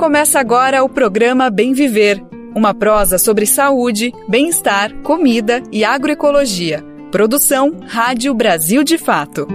Começa agora o programa Bem Viver, uma prosa sobre saúde, bem-estar, comida e agroecologia. Produção Rádio Brasil de Fato.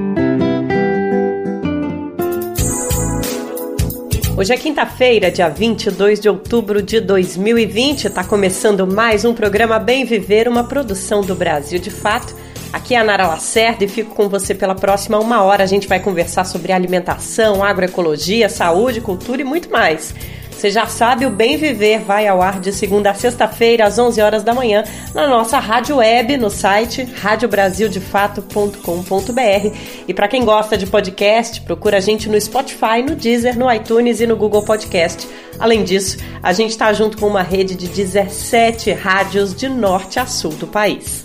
Hoje é quinta-feira, dia 22 de outubro de 2020. Está começando mais um programa Bem Viver, uma produção do Brasil de Fato. Aqui é a Nara Lacerda e fico com você pela próxima uma hora. A gente vai conversar sobre alimentação, agroecologia, saúde, cultura e muito mais. Você já sabe, o Bem Viver vai ao ar de segunda a sexta-feira, às 11 horas da manhã, na nossa rádio web, no site radiobrasildefato.com.br. E para quem gosta de podcast, procura a gente no Spotify, no Deezer, no iTunes e no Google Podcast. Além disso, a gente está junto com uma rede de 17 rádios de norte a sul do país.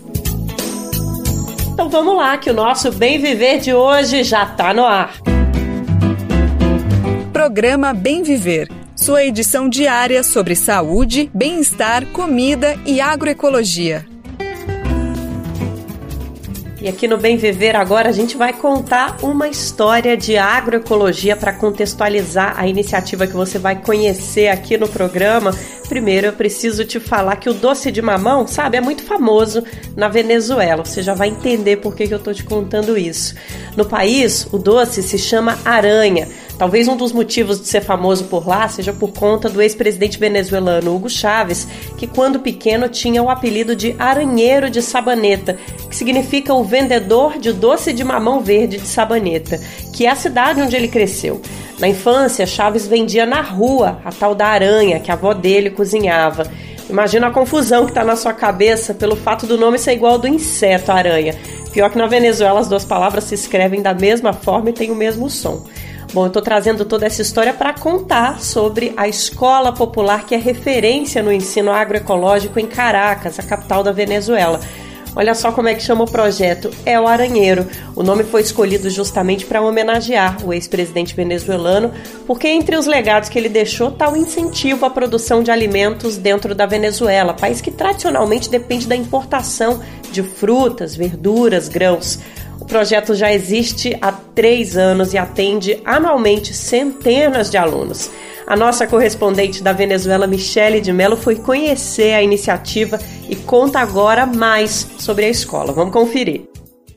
Então vamos lá, que o nosso Bem Viver de hoje já está no ar. Programa Bem Viver sua edição diária sobre saúde, bem-estar, comida e agroecologia. E aqui no Bem Viver agora a gente vai contar uma história de agroecologia para contextualizar a iniciativa que você vai conhecer aqui no programa. Primeiro eu preciso te falar que o doce de mamão, sabe, é muito famoso na Venezuela. Você já vai entender por que, que eu estou te contando isso. No país, o doce se chama aranha. Talvez um dos motivos de ser famoso por lá seja por conta do ex-presidente venezuelano Hugo Chávez, que quando pequeno tinha o apelido de Aranheiro de Sabaneta, que significa o vendedor de doce de mamão verde de Sabaneta, que é a cidade onde ele cresceu. Na infância, Chaves vendia na rua a tal da aranha que a avó dele cozinhava. Imagina a confusão que está na sua cabeça pelo fato do nome ser igual ao do inseto aranha. Pior que na Venezuela as duas palavras se escrevem da mesma forma e têm o mesmo som. Bom, eu estou trazendo toda essa história para contar sobre a escola popular que é referência no ensino agroecológico em Caracas, a capital da Venezuela. Olha só como é que chama o projeto, é o Aranheiro. O nome foi escolhido justamente para homenagear o ex-presidente venezuelano, porque entre os legados que ele deixou está o incentivo à produção de alimentos dentro da Venezuela, país que tradicionalmente depende da importação de frutas, verduras, grãos. O projeto já existe há três anos e atende anualmente centenas de alunos. A nossa correspondente da Venezuela, Michele de Mello, foi conhecer a iniciativa e conta agora mais sobre a escola. Vamos conferir.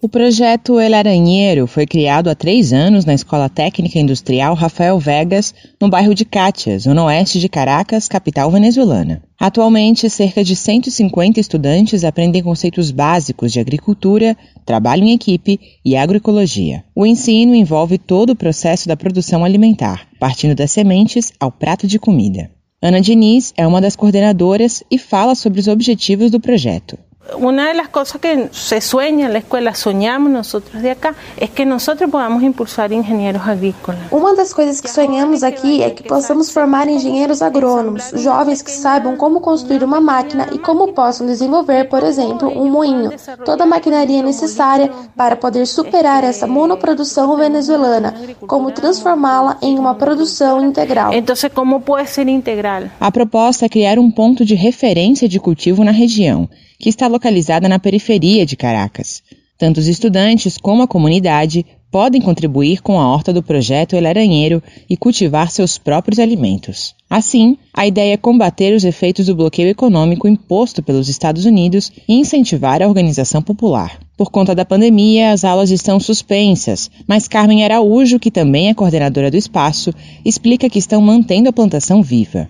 O projeto El Aranheiro foi criado há três anos na Escola Técnica Industrial Rafael Vegas, no bairro de Cátia, zona oeste de Caracas, capital venezuelana. Atualmente, cerca de 150 estudantes aprendem conceitos básicos de agricultura, trabalho em equipe e agroecologia. O ensino envolve todo o processo da produção alimentar, partindo das sementes ao prato de comida. Ana Diniz é uma das coordenadoras e fala sobre os objetivos do projeto. Una de las cosas que se sueña en la escuela, soñamos nosotros de acá, es que nosotros podamos impulsar ingenieros agrícolas. Uma das coisas que sonhamos aqui é que possamos formar engenheiros agrônomos, jovens que saibam como construir uma máquina e como possam desenvolver, por exemplo, um moinho, toda a maquinaria necessária para poder superar essa monoprodução venezuelana, como transformá-la em uma produção integral. Então, como pode ser integral? A proposta é criar um ponto de referência de cultivo na região que está localizada na periferia de Caracas. Tanto os estudantes como a comunidade podem contribuir com a horta do projeto El Aranheiro e cultivar seus próprios alimentos. Assim, a ideia é combater os efeitos do bloqueio econômico imposto pelos Estados Unidos e incentivar a organização popular. Por conta da pandemia, as aulas estão suspensas, mas Carmen Araújo, que também é coordenadora do espaço, explica que estão mantendo a plantação viva.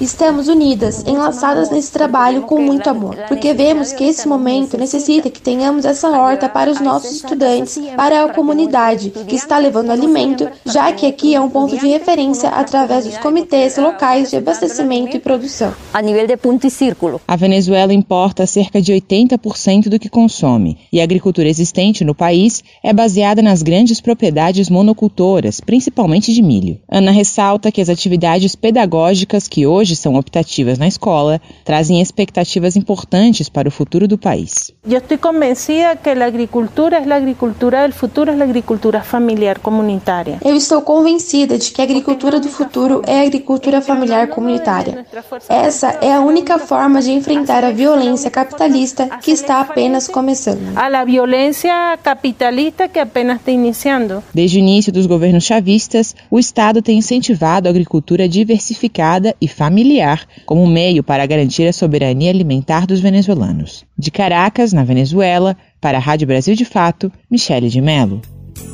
Estamos unidas, enlaçadas nesse trabalho com muito amor, porque vemos que esse momento necessita que tenhamos essa horta para os nossos estudantes, para a comunidade que está levando alimento, já que aqui é um ponto de referência através dos comitês locais de abastecimento e produção. A nível de ponto e círculo. A Venezuela importa cerca cerca de 80% do que consome, e a agricultura existente no país é baseada nas grandes propriedades monocultoras, principalmente de milho. Ana ressalta que as atividades pedagógicas que hoje são optativas na escola trazem expectativas importantes para o futuro do país. Eu estou convencida que a agricultura é a agricultura do futuro, é a agricultura familiar comunitária. Eu estou convencida de que a agricultura do futuro é a agricultura familiar comunitária. Essa é a única forma de enfrentar a violência capitalista capitalista que está apenas começando. A violência capitalista que apenas está iniciando. Desde o início dos governos chavistas, o Estado tem incentivado a agricultura diversificada e familiar como meio para garantir a soberania alimentar dos venezuelanos. De Caracas, na Venezuela, para a Rádio Brasil de Fato, Michele de Mello.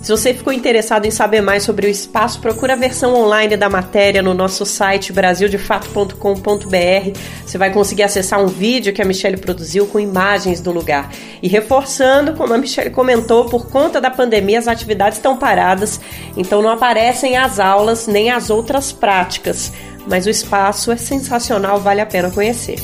Se você ficou interessado em saber mais sobre o espaço, procura a versão online da matéria no nosso site brasildefato.com.br. Você vai conseguir acessar um vídeo que a Michelle produziu com imagens do lugar. E reforçando, como a Michelle comentou, por conta da pandemia as atividades estão paradas, então não aparecem as aulas nem as outras práticas. Mas o espaço é sensacional, vale a pena conhecer.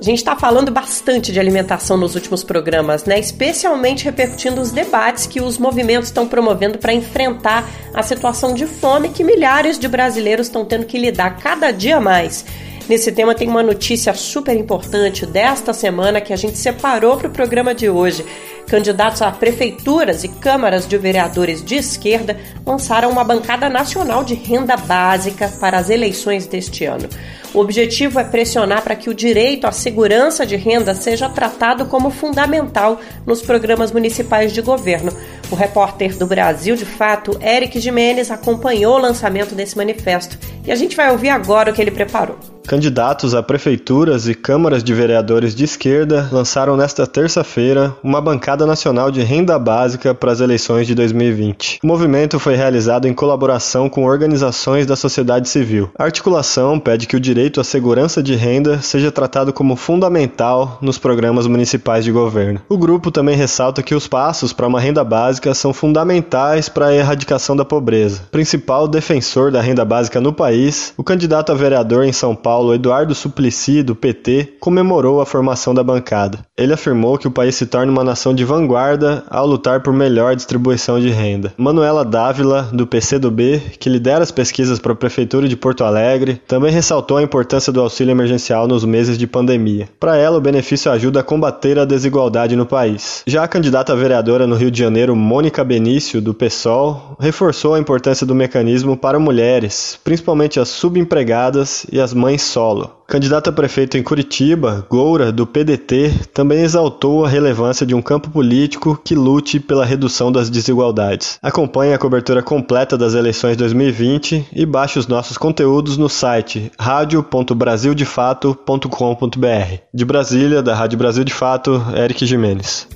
A gente está falando bastante de alimentação nos últimos programas, né? Especialmente repercutindo os debates que os movimentos estão promovendo para enfrentar a situação de fome que milhares de brasileiros estão tendo que lidar cada dia mais. Nesse tema tem uma notícia super importante desta semana que a gente separou para o programa de hoje. Candidatos a prefeituras e câmaras de vereadores de esquerda lançaram uma bancada nacional de renda básica para as eleições deste ano. O objetivo é pressionar para que o direito à segurança de renda seja tratado como fundamental nos programas municipais de governo. O repórter do Brasil de Fato, Eric Jimenez, acompanhou o lançamento desse manifesto e a gente vai ouvir agora o que ele preparou. Candidatos a prefeituras e câmaras de vereadores de esquerda lançaram nesta terça-feira uma bancada nacional de renda básica para as eleições de 2020. O movimento foi realizado em colaboração com organizações da sociedade civil. A articulação pede que o direito à segurança de renda seja tratado como fundamental nos programas municipais de governo. O grupo também ressalta que os passos para uma renda básica são fundamentais para a erradicação da pobreza. Principal defensor da renda básica no país, o candidato a vereador em São Paulo, Eduardo Suplicy, do PT, comemorou a formação da bancada. Ele afirmou que o país se torna uma nação de vanguarda ao lutar por melhor distribuição de renda. Manuela Dávila, do PCdoB, que lidera as pesquisas para a Prefeitura de Porto Alegre, também ressaltou a importância do auxílio emergencial nos meses de pandemia. Para ela, o benefício ajuda a combater a desigualdade no país. Já a candidata vereadora no Rio de Janeiro, Mônica Benício, do PSOL, reforçou a importância do mecanismo para mulheres, principalmente as subempregadas e as mães solo. Candidato a prefeito em Curitiba, Goura, do PDT, também exaltou a relevância de um campo político que lute pela redução das desigualdades. Acompanhe a cobertura completa das eleições 2020 e baixe os nossos conteúdos no site radio.brasildefato.com.br. De Brasília, da Rádio Brasil de Fato, Eric Jimenez.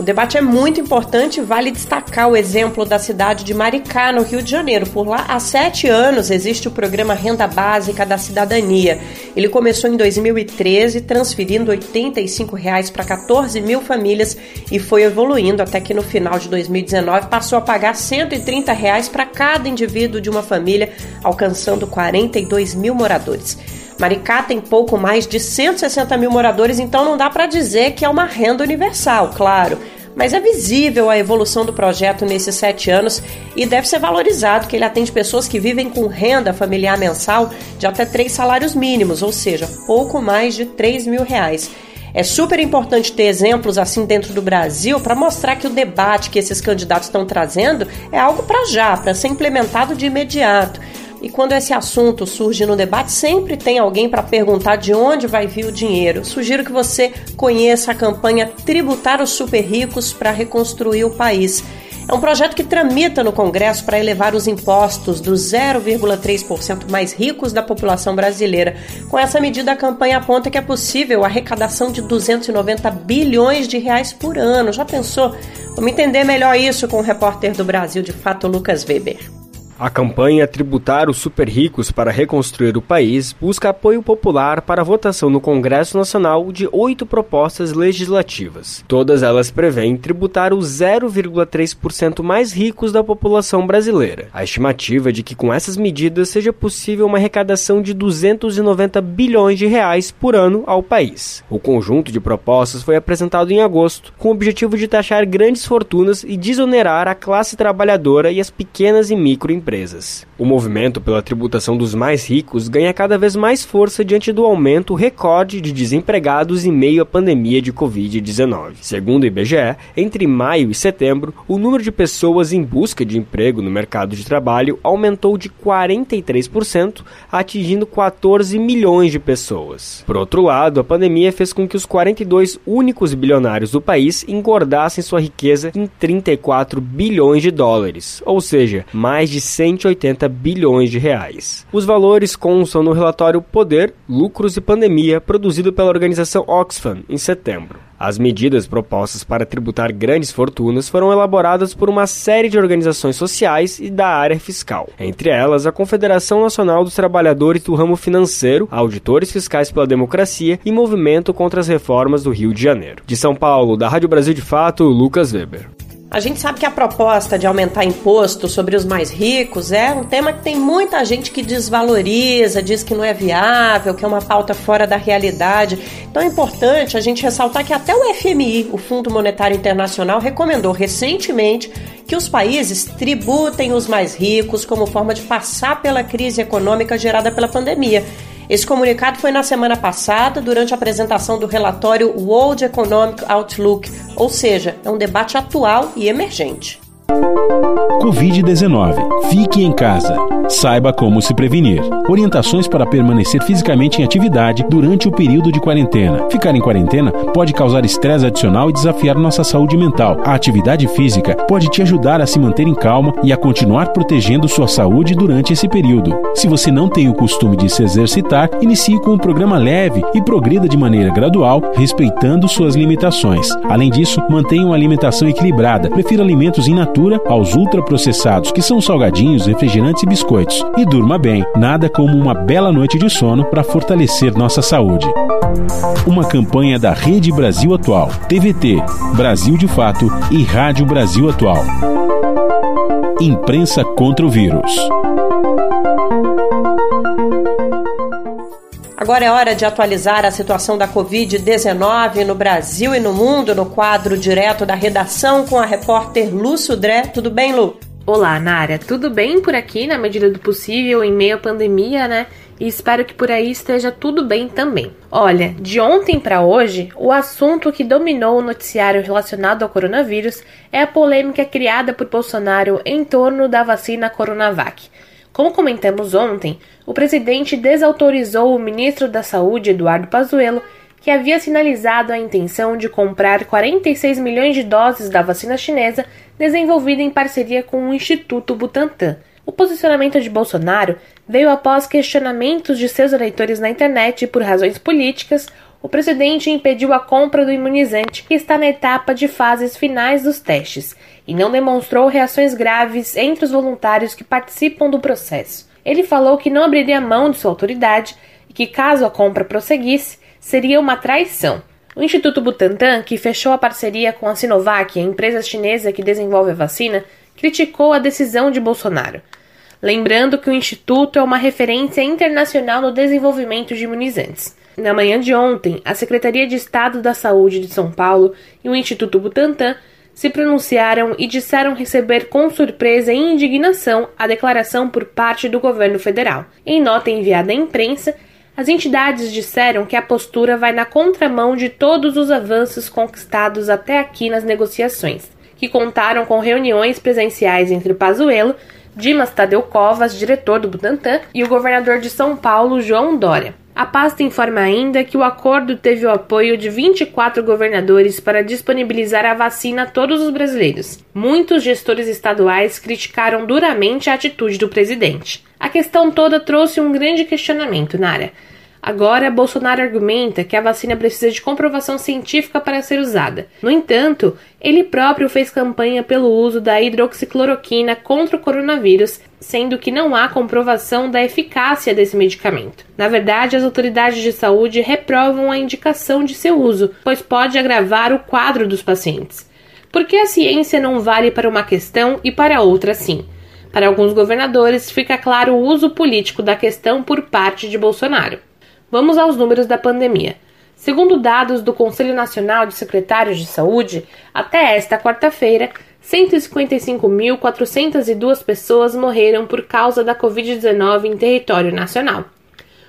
O debate é muito importante e vale destacar o exemplo da cidade de Maricá, no Rio de Janeiro. Por lá, há sete anos, existe o programa Renda Básica da Cidadania. Ele começou em 2013, transferindo 85 reais para 14 mil famílias e foi evoluindo até que no final de 2019 passou a pagar 130 reais para cada indivíduo de uma família, alcançando 42 mil moradores. Maricá tem pouco mais de 160 mil moradores, então não dá para dizer que é uma renda universal, claro. Mas é visível a evolução do projeto nesses sete anos e deve ser valorizado que ele atende pessoas que vivem com renda familiar mensal de até três salários mínimos, ou seja, pouco mais de 3 mil reais. É super importante ter exemplos assim dentro do Brasil para mostrar que o debate que esses candidatos estão trazendo é algo para já, para ser implementado de imediato. E quando esse assunto surge no debate, sempre tem alguém para perguntar de onde vai vir o dinheiro. Sugiro que você conheça a campanha Tributar os Super Ricos para Reconstruir o País. É um projeto que tramita no Congresso para elevar os impostos dos 0,3% mais ricos da população brasileira. Com essa medida, a campanha aponta que é possível a arrecadação de 290 bilhões de reais por ano. Já pensou? Vamos entender melhor isso com o repórter do Brasil de Fato, Lucas Weber. A campanha Tributar os Super Ricos para Reconstruir o País busca apoio popular para a votação no Congresso Nacional de oito propostas legislativas. Todas elas prevêem tributar os 0,3% mais ricos da população brasileira. A estimativa é de que com essas medidas seja possível uma arrecadação de 290 bilhões de reais por ano ao país. O conjunto de propostas foi apresentado em agosto, com o objetivo de taxar grandes fortunas e desonerar a classe trabalhadora e as pequenas e microempresas empresas. O movimento pela tributação dos mais ricos ganha cada vez mais força diante do aumento recorde de desempregados em meio à pandemia de Covid-19. Segundo o IBGE, entre maio e setembro, o número de pessoas em busca de emprego no mercado de trabalho aumentou de 43%, atingindo 14 milhões de pessoas. Por outro lado, a pandemia fez com que os 42 únicos bilionários do país engordassem sua riqueza em 34 bilhões de dólares, ou seja, mais de 180 bilhões de reais. Os valores constam no relatório Poder, Lucros e Pandemia, produzido pela organização Oxfam em setembro. As medidas propostas para tributar grandes fortunas foram elaboradas por uma série de organizações sociais e da área fiscal, entre elas a Confederação Nacional dos Trabalhadores do Ramo Financeiro, Auditores Fiscais pela Democracia e Movimento contra as Reformas do Rio de Janeiro. De São Paulo, da Rádio Brasil de Fato, Lucas Weber. A gente sabe que a proposta de aumentar imposto sobre os mais ricos é um tema que tem muita gente que desvaloriza, diz que não é viável, que é uma pauta fora da realidade. Então é importante a gente ressaltar que até o FMI, o Fundo Monetário Internacional, recomendou recentemente que os países tributem os mais ricos como forma de passar pela crise econômica gerada pela pandemia. Esse comunicado foi na semana passada, durante a apresentação do relatório World Economic Outlook, ou seja, é um debate atual e emergente. Covid-19. Fique em casa. Saiba como se prevenir. Orientações para permanecer fisicamente em atividade durante o período de quarentena. Ficar em quarentena pode causar estresse adicional e desafiar nossa saúde mental. A atividade física pode te ajudar a se manter em calma e a continuar protegendo sua saúde durante esse período. Se você não tem o costume de se exercitar, inicie com um programa leve e progrida de maneira gradual, respeitando suas limitações. Além disso, mantenha uma alimentação equilibrada. Prefira alimentos in natura aos ultraprocessados, que são salgadinhos, refrigerantes e biscoitos. E durma bem, nada como uma bela noite de sono para fortalecer nossa saúde. Uma campanha da Rede Brasil Atual, TVT, Brasil de Fato e Rádio Brasil Atual. Imprensa contra o vírus. Agora é hora de atualizar a situação da Covid-19 no Brasil e no mundo no quadro direto da redação com a repórter Lu Sudré. Tudo bem, Lu? Olá, Nara. Tudo bem por aqui, na medida do possível, em meio à pandemia, né? E espero que por aí esteja tudo bem também. Olha, de ontem para hoje, o assunto que dominou o noticiário relacionado ao coronavírus é a polêmica criada por Bolsonaro em torno da vacina Coronavac. Como comentamos ontem, o presidente desautorizou o ministro da Saúde, Eduardo Pazuello, que havia sinalizado a intenção de comprar 46 milhões de doses da vacina chinesa desenvolvida em parceria com o Instituto Butantan. O posicionamento de Bolsonaro veio após questionamentos de seus eleitores na internet por razões políticas. O presidente impediu a compra do imunizante, que está na etapa de fases finais dos testes, e não demonstrou reações graves entre os voluntários que participam do processo. Ele falou que não abriria mão de sua autoridade e que, caso a compra prosseguisse, seria uma traição. O Instituto Butantan, que fechou a parceria com a Sinovac, a empresa chinesa que desenvolve a vacina, criticou a decisão de Bolsonaro. Lembrando que o Instituto é uma referência internacional no desenvolvimento de imunizantes. Na manhã de ontem, a Secretaria de Estado da Saúde de São Paulo e o Instituto Butantan se pronunciaram e disseram receber com surpresa e indignação a declaração por parte do governo federal. Em nota enviada à imprensa, as entidades disseram que a postura vai na contramão de todos os avanços conquistados até aqui nas negociações, que contaram com reuniões presenciais entre Pazuello, Dimas Tadeu Covas, diretor do Butantan, e o governador de São Paulo, João Dória. A pasta informa ainda que o acordo teve o apoio de 24 governadores para disponibilizar a vacina a todos os brasileiros. Muitos gestores estaduais criticaram duramente a atitude do presidente. A questão toda trouxe um grande questionamento na área. Agora, Bolsonaro argumenta que a vacina precisa de comprovação científica para ser usada. No entanto, ele próprio fez campanha pelo uso da hidroxicloroquina contra o coronavírus, sendo que não há comprovação da eficácia desse medicamento. Na verdade, as autoridades de saúde reprovam a indicação de seu uso, pois pode agravar o quadro dos pacientes. Por que a ciência não vale para uma questão e para outra sim? Para alguns governadores, fica claro o uso político da questão por parte de Bolsonaro. Vamos aos números da pandemia. Segundo dados do Conselho Nacional de Secretários de Saúde, até esta quarta-feira, 155.402 pessoas morreram por causa da Covid-19 em território nacional.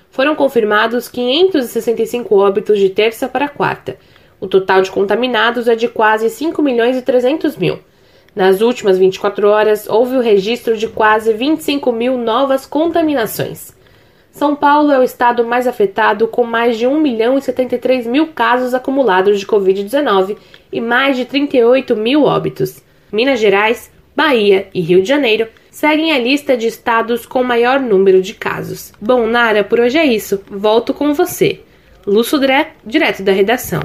Foram confirmados 565 óbitos de terça para quarta. O total de contaminados é de quase 5 milhões e 300 mil. Nas últimas 24 horas, houve o registro de quase 25 mil novas contaminações. São Paulo é o estado mais afetado, com mais de 1 milhão e 73 mil casos acumulados de Covid-19 e mais de 38 mil óbitos. Minas Gerais, Bahia e Rio de Janeiro seguem a lista de estados com maior número de casos. Bom, Nara, por hoje é isso. Volto com você. Lúcio Dré, direto da redação.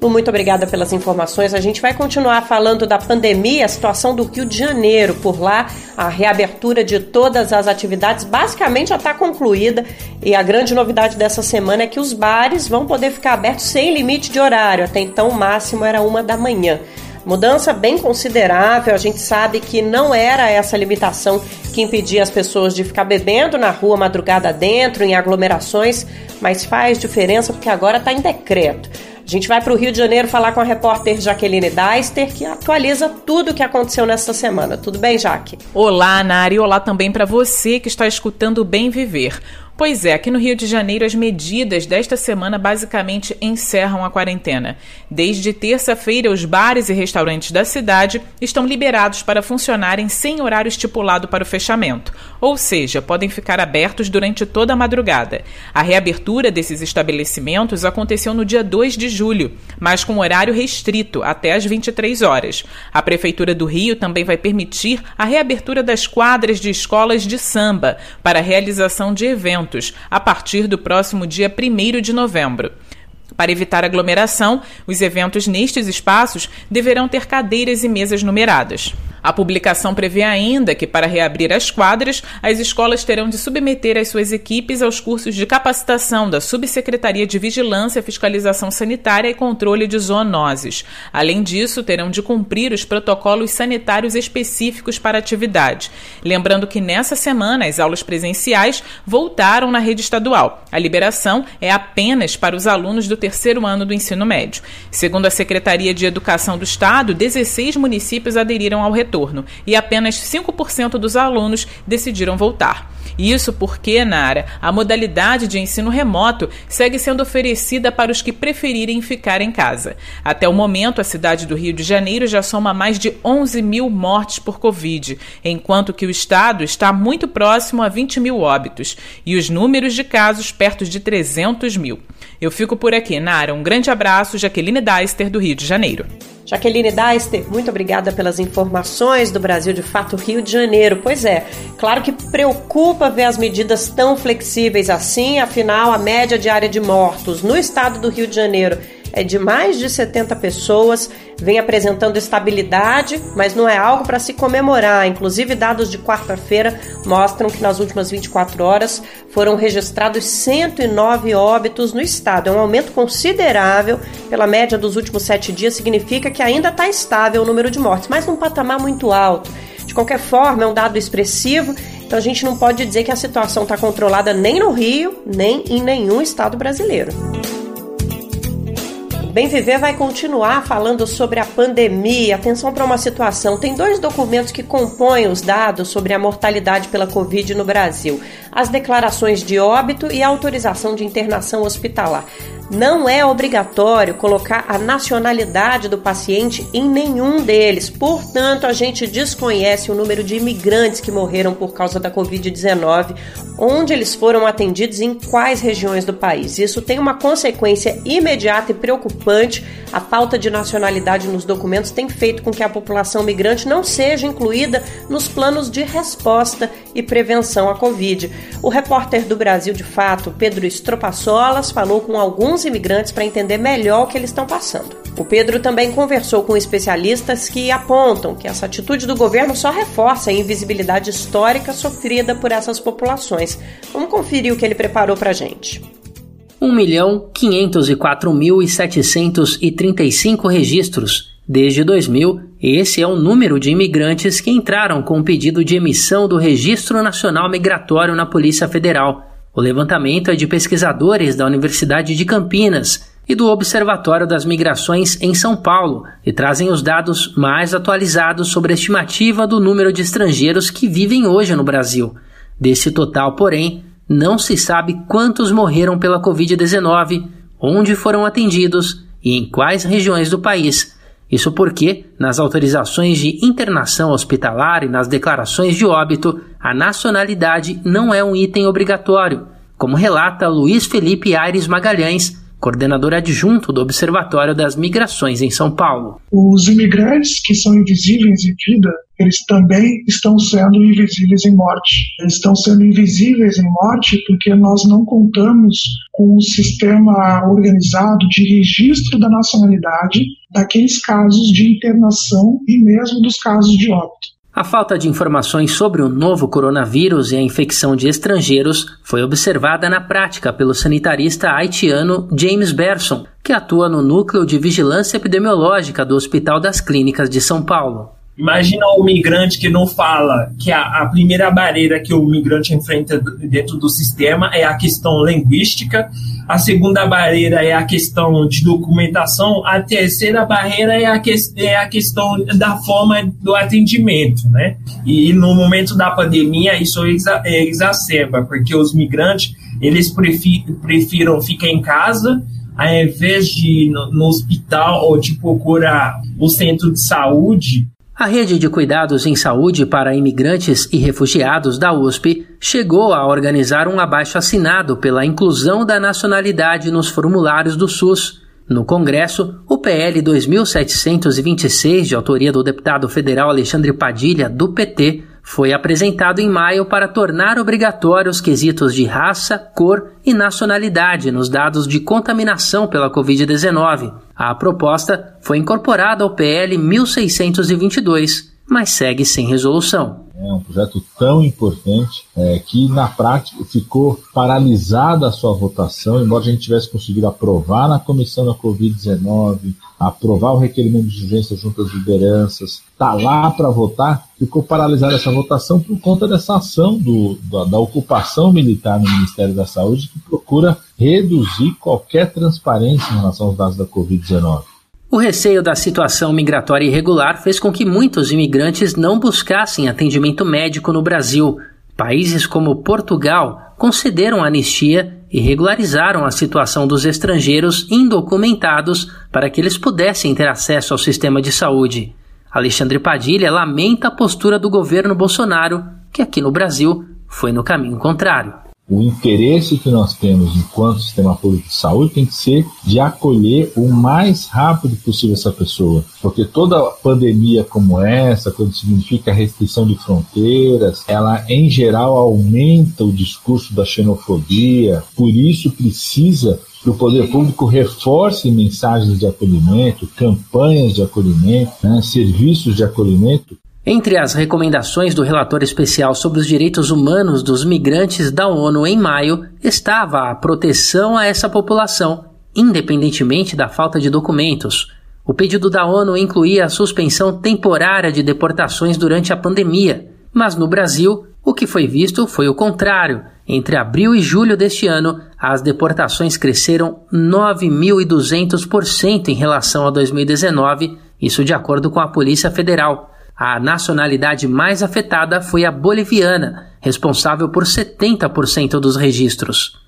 Muito obrigada pelas informações. A gente vai continuar falando da pandemia, a situação do Rio de Janeiro. Por lá, a reabertura de todas as atividades basicamente já está concluída. E a grande novidade dessa semana é que os bares vão poder ficar abertos sem limite de horário. Até então, o máximo era uma da manhã. Mudança bem considerável, a gente sabe que não era essa limitação que impedia as pessoas de ficar bebendo na rua madrugada dentro, em aglomerações, mas faz diferença porque agora está em decreto. A gente vai para o Rio de Janeiro falar com a repórter Jaqueline Deister, que atualiza tudo o que aconteceu nesta semana. Tudo bem, Jaque? Olá, Nari. Olá também para você que está escutando Bem Viver. Pois é, aqui no Rio de Janeiro as medidas desta semana basicamente encerram a quarentena. Desde terça-feira, os bares e restaurantes da cidade estão liberados para funcionarem sem horário estipulado para o fechamento, ou seja, podem ficar abertos durante toda a madrugada. A reabertura desses estabelecimentos aconteceu no dia 2 de julho, mas com horário restrito até às 23 horas. A Prefeitura do Rio também vai permitir a reabertura das quadras de escolas de samba para a realização de eventos eventos a partir do próximo dia 1 de novembro. Para evitar aglomeração, os eventos nestes espaços deverão ter cadeiras e mesas numeradas. A publicação prevê ainda que, para reabrir as quadras, as escolas terão de submeter as suas equipes aos cursos de capacitação da Subsecretaria de Vigilância, Fiscalização Sanitária e Controle de Zoonoses. Além disso, terão de cumprir os protocolos sanitários específicos para a atividade. Lembrando que nessa semana as aulas presenciais voltaram na rede estadual. A liberação é apenas para os alunos do terceiro ano do ensino médio. Segundo a Secretaria de Educação do Estado, 16 municípios aderiram ao retorno retorno e apenas 5% dos alunos decidiram voltar. Isso porque, Nara, a modalidade de ensino remoto segue sendo oferecida para os que preferirem ficar em casa. Até o momento, a cidade do Rio de Janeiro já soma mais de 11 mil mortes por Covid, enquanto que o estado está muito próximo a 20 mil óbitos e os números de casos perto de 300 mil. Eu fico por aqui, Nara. Um grande abraço, Jaqueline Deister, do Rio de Janeiro. Jaqueline Deister, muito obrigada pelas informações do Brasil de Fato Rio de Janeiro. Pois é, claro que preocupa ver as medidas tão flexíveis assim, afinal, a média diária de mortos no estado do Rio de Janeiro é de mais de 70 pessoas, vem apresentando estabilidade, mas não é algo para se comemorar. Inclusive, dados de quarta-feira mostram que nas últimas 24 horas foram registrados 109 óbitos no estado. É um aumento considerável pela média dos últimos sete dias, significa que ainda está estável o número de mortes, mas num patamar muito alto. De qualquer forma, é um dado expressivo então a gente não pode dizer que a situação está controlada nem no Rio, nem em nenhum estado brasileiro. Bem Viver vai continuar falando sobre a pandemia. Atenção para uma situação: tem dois documentos que compõem os dados sobre a mortalidade pela Covid no Brasil: as declarações de óbito e a autorização de internação hospitalar. Não é obrigatório colocar a nacionalidade do paciente em nenhum deles. Portanto, a gente desconhece o número de imigrantes que morreram por causa da Covid-19, onde eles foram atendidos e em quais regiões do país. Isso tem uma consequência imediata e preocupante. A falta de nacionalidade nos documentos tem feito com que a população migrante não seja incluída nos planos de resposta e prevenção à Covid. O repórter do Brasil de Fato, Pedro Estropaçolas, falou com alguns alguns imigrantes para entender melhor o que eles estão passando. O Pedro também conversou com especialistas que apontam que essa atitude do governo só reforça a invisibilidade histórica sofrida por essas populações. Vamos conferir o que ele preparou para a gente. 1.504.735 registros. Desde 2000, esse é o número de imigrantes que entraram com o pedido de emissão do Registro Nacional Migratório na Polícia Federal. O levantamento é de pesquisadores da Universidade de Campinas e do Observatório das Migrações em São Paulo e trazem os dados mais atualizados sobre a estimativa do número de estrangeiros que vivem hoje no Brasil. Desse total, porém, não se sabe quantos morreram pela Covid-19, onde foram atendidos e em quais regiões do país. Isso porque, nas autorizações de internação hospitalar e nas declarações de óbito, a nacionalidade não é um item obrigatório, como relata Luiz Felipe Aires Magalhães, coordenador adjunto do Observatório das Migrações em São Paulo. Os imigrantes que são invisíveis em vida, eles também estão sendo invisíveis em morte. Eles estão sendo invisíveis em morte porque nós não contamos com um sistema organizado de registro da nacionalidade daqueles casos de internação e mesmo dos casos de óbito. A falta de informações sobre o novo coronavírus e a infecção de estrangeiros foi observada na prática pelo sanitarista haitiano James Berson, que atua no Núcleo de Vigilância Epidemiológica do Hospital das Clínicas de São Paulo. Imagina o migrante que não fala que a, a, primeira barreira que o migrante enfrenta dentro do sistema é a questão linguística, a segunda barreira é a questão de documentação, a terceira barreira é a, que, é a questão da forma do atendimento, né? E no momento da pandemia isso exa, é, exacerba, porque os migrantes eles prefiram ficar em casa ao invés de ir no, no hospital ou de procurar o centro de saúde a rede de cuidados em saúde para imigrantes e refugiados da USP chegou a organizar um abaixo-assinado pela inclusão da nacionalidade nos formulários do SUS. No Congresso, o PL 2726, de autoria do deputado federal Alexandre Padilha, do PT, foi apresentado em maio para tornar obrigatórios os quesitos de raça, cor e nacionalidade nos dados de contaminação pela Covid-19. A proposta foi incorporada ao PL 1622, mas segue sem resolução. É um projeto tão importante é, que, na prática, ficou paralisada a sua votação, embora a gente tivesse conseguido aprovar na comissão da Covid-19, aprovar o requerimento de urgência junto às lideranças, está lá para votar, ficou paralisada essa votação por conta dessa ação do, da, da ocupação militar no Ministério da Saúde, que procura reduzir qualquer transparência em relação aos dados da Covid-19. O receio da situação migratória irregular fez com que muitos imigrantes não buscassem atendimento médico no Brasil. Países como Portugal concederam anistia e regularizaram a situação dos estrangeiros indocumentados para que eles pudessem ter acesso ao sistema de saúde. Alexandre Padilha lamenta a postura do governo Bolsonaro, que aqui no Brasil foi no caminho contrário o interesse que nós temos enquanto sistema público de saúde tem que ser de acolher o mais rápido possível essa pessoa, porque toda pandemia como essa, quando significa restrição de fronteiras, ela em geral aumenta o discurso da xenofobia, por isso precisa que o poder público reforce mensagens de acolhimento, campanhas de acolhimento, né, serviços de acolhimento, entre as recomendações do relator especial sobre os direitos humanos dos migrantes da ONU em maio estava a proteção a essa população, independentemente da falta de documentos. O pedido da ONU incluía a suspensão temporária de deportações durante a pandemia, mas no Brasil, o que foi visto foi o contrário. Entre abril e julho deste ano, as deportações cresceram 9.200% em relação a 2019, isso de acordo com a Polícia Federal. A nacionalidade mais afetada foi a boliviana, responsável por 70% dos registros.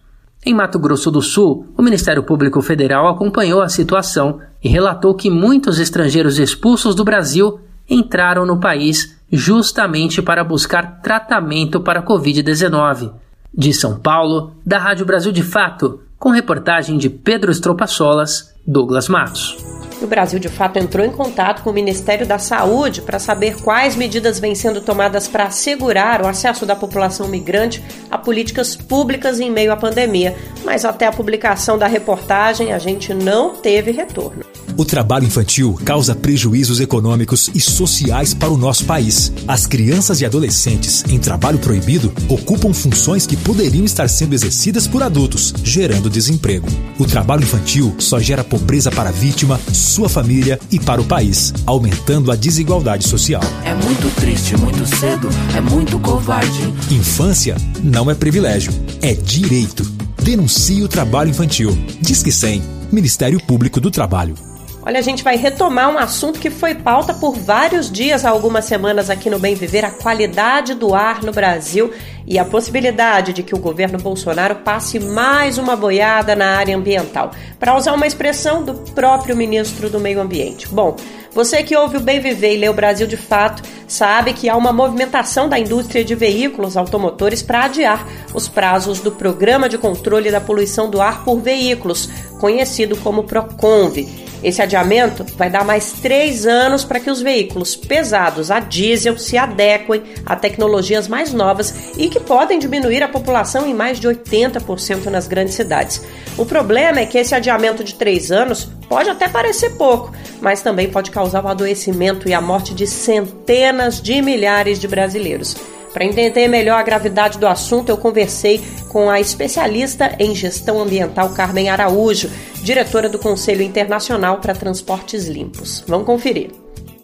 Em Mato Grosso do Sul, o Ministério Público Federal acompanhou a situação e relatou que muitos estrangeiros expulsos do Brasil entraram no país justamente para buscar tratamento para a Covid-19. De São Paulo, da Rádio Brasil de Fato, com reportagem de Pedro Solas, Douglas Matos. O Brasil, de fato, entrou em contato com o Ministério da Saúde para saber quais medidas vêm sendo tomadas para assegurar o acesso da população migrante a políticas públicas em meio à pandemia. Mas até a publicação da reportagem, a gente não teve retorno. O trabalho infantil causa prejuízos econômicos e sociais para o nosso país. As crianças e adolescentes em trabalho proibido ocupam funções que poderiam estar sendo exercidas por adultos, gerando desemprego. O trabalho infantil só gera pobreza para a vítima, sua família e para o país, aumentando a desigualdade social. É muito triste, muito cedo, é muito covarde. Infância não é privilégio, é direito. Denuncie o trabalho infantil. Diz que 100 Ministério Público do Trabalho. Olha, a gente vai retomar um assunto que foi pauta por vários dias há algumas semanas aqui no Bem Viver, a qualidade do ar no Brasil e a possibilidade de que o governo Bolsonaro passe mais uma boiada na área ambiental, para usar uma expressão do próprio ministro do Meio Ambiente. Bom, você que ouve o Bem Viver e lê o Brasil de Fato, sabe que há uma movimentação da indústria de veículos automotores para adiar os prazos do Programa de Controle da Poluição do Ar por Veículos, conhecido como PROCONVE. Esse adiamento vai dar mais três anos para que os veículos pesados a diesel se adequem a tecnologias mais novas e que podem diminuir a população em mais de 80% nas grandes cidades. O problema é que esse adiamento de três anos pode até parecer pouco, mas também pode causar o adoecimento e a morte de centenas de milhares de brasileiros. Para entender melhor a gravidade do assunto, eu conversei com a especialista em gestão ambiental Carmen Araújo, diretora do Conselho Internacional para Transportes Limpos. Vamos conferir.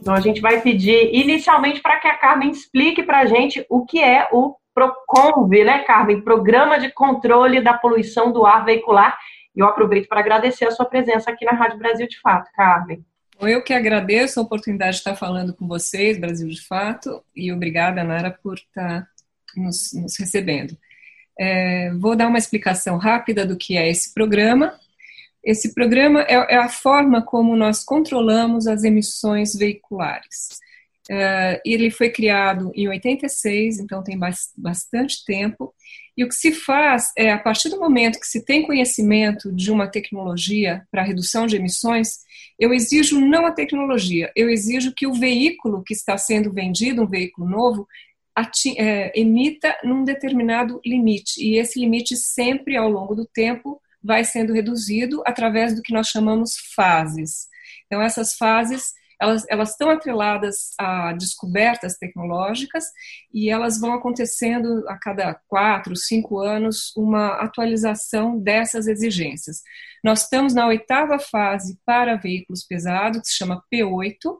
Então a gente vai pedir inicialmente para que a Carmen explique para a gente o que é o PROCONV, né, Carmen? Programa de Controle da Poluição do Ar Veicular. E eu aproveito para agradecer a sua presença aqui na Rádio Brasil de Fato, Carmen. Eu que agradeço a oportunidade de estar falando com vocês, Brasil de Fato, e obrigada, Nara, por estar nos, nos recebendo. É, vou dar uma explicação rápida do que é esse programa. Esse programa é, é a forma como nós controlamos as emissões veiculares. É, ele foi criado em 86, então tem bastante tempo. E o que se faz é, a partir do momento que se tem conhecimento de uma tecnologia para redução de emissões, eu exijo não a tecnologia, eu exijo que o veículo que está sendo vendido, um veículo novo, é, emita num determinado limite. E esse limite sempre, ao longo do tempo, vai sendo reduzido através do que nós chamamos fases. Então, essas fases elas, elas estão atreladas a descobertas tecnológicas e elas vão acontecendo a cada quatro, cinco anos uma atualização dessas exigências. Nós estamos na oitava fase para veículos pesados, que se chama P8,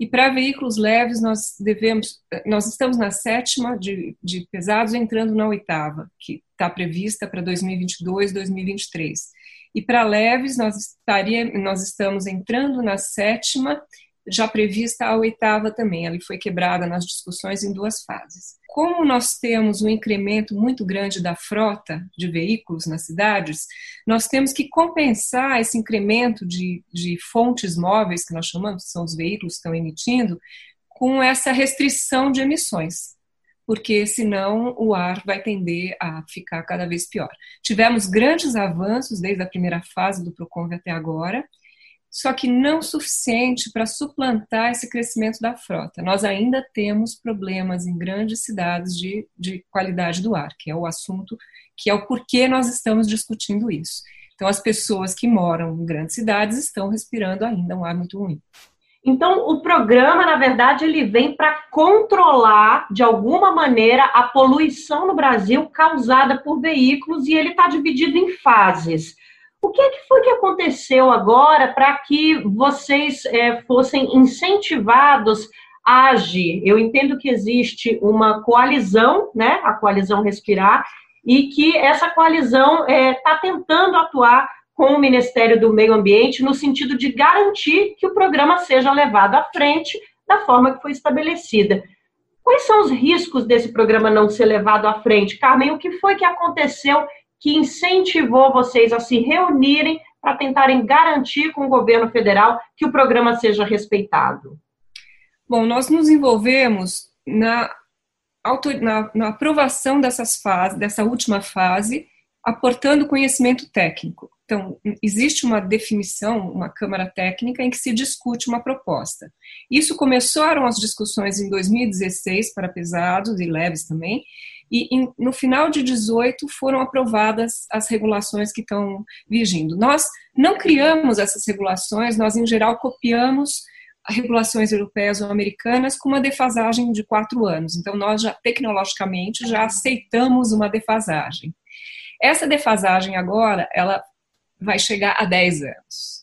e para veículos leves nós devemos, nós estamos na sétima de, de pesados, entrando na oitava, que está prevista para 2022, 2023. E para leves, nós, estaria, nós estamos entrando na sétima, já prevista a oitava também. Ela foi quebrada nas discussões em duas fases. Como nós temos um incremento muito grande da frota de veículos nas cidades, nós temos que compensar esse incremento de, de fontes móveis, que nós chamamos, que são os veículos que estão emitindo, com essa restrição de emissões porque senão o ar vai tender a ficar cada vez pior. Tivemos grandes avanços desde a primeira fase do Proconv até agora, só que não suficiente para suplantar esse crescimento da frota. Nós ainda temos problemas em grandes cidades de, de qualidade do ar, que é o assunto, que é o porquê nós estamos discutindo isso. Então, as pessoas que moram em grandes cidades estão respirando ainda um ar muito ruim. Então, o programa, na verdade, ele vem para controlar, de alguma maneira, a poluição no Brasil causada por veículos e ele está dividido em fases. O que, é que foi que aconteceu agora para que vocês é, fossem incentivados a agir? Eu entendo que existe uma coalizão, né, a coalizão Respirar, e que essa coalizão está é, tá tentando atuar com o Ministério do Meio Ambiente no sentido de garantir que o programa seja levado à frente da forma que foi estabelecida. Quais são os riscos desse programa não ser levado à frente? Carmen, o que foi que aconteceu que incentivou vocês a se reunirem para tentarem garantir com o governo federal que o programa seja respeitado? Bom, nós nos envolvemos na, na, na aprovação dessas fases, dessa última fase, aportando conhecimento técnico. Então, existe uma definição, uma Câmara Técnica, em que se discute uma proposta. Isso começaram as discussões em 2016 para pesados e leves também, e no final de 18 foram aprovadas as regulações que estão vigindo. Nós não criamos essas regulações, nós em geral copiamos regulações europeias ou americanas com uma defasagem de quatro anos. Então, nós já tecnologicamente já aceitamos uma defasagem. Essa defasagem agora, ela vai chegar a 10 anos.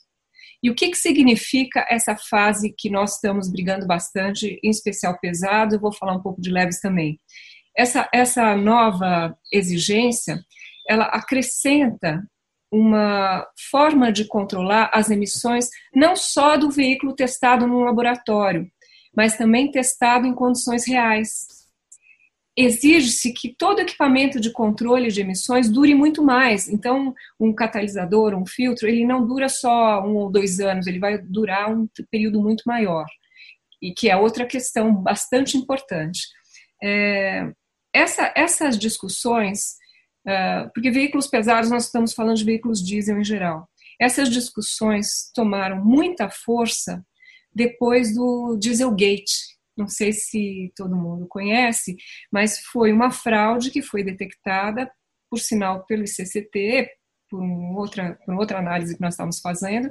E o que, que significa essa fase que nós estamos brigando bastante, em especial pesado? Eu vou falar um pouco de leves também. Essa, essa nova exigência, ela acrescenta uma forma de controlar as emissões não só do veículo testado num laboratório, mas também testado em condições reais. Exige-se que todo equipamento de controle de emissões dure muito mais. Então, um catalisador, um filtro, ele não dura só um ou dois anos, ele vai durar um período muito maior. E que é outra questão bastante importante. É, essa, essas discussões Uh, porque veículos pesados, nós estamos falando de veículos diesel em geral. Essas discussões tomaram muita força depois do Dieselgate. Não sei se todo mundo conhece, mas foi uma fraude que foi detectada, por sinal, pelo ICCT, por, um outra, por outra análise que nós estávamos fazendo,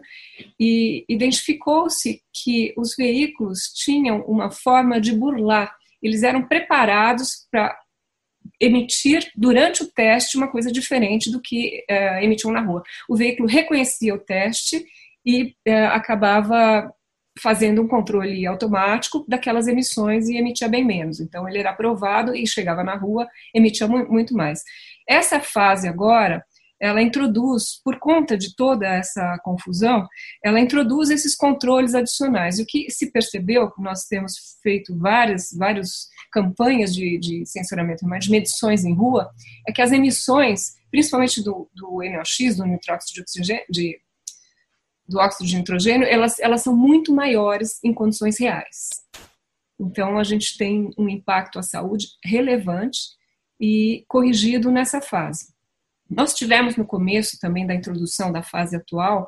e identificou-se que os veículos tinham uma forma de burlar. Eles eram preparados para emitir durante o teste uma coisa diferente do que uh, emitiam na rua. O veículo reconhecia o teste e uh, acabava fazendo um controle automático daquelas emissões e emitia bem menos. Então ele era aprovado e chegava na rua, emitia muito mais. Essa fase agora ela introduz, por conta de toda essa confusão, ela introduz esses controles adicionais. O que se percebeu, nós temos feito várias, várias campanhas de, de censuramento, de medições em rua, é que as emissões, principalmente do, do NOx, do nitróxido de oxigênio, de, do óxido de nitrogênio, elas, elas são muito maiores em condições reais. Então, a gente tem um impacto à saúde relevante e corrigido nessa fase. Nós tivemos no começo também da introdução da fase atual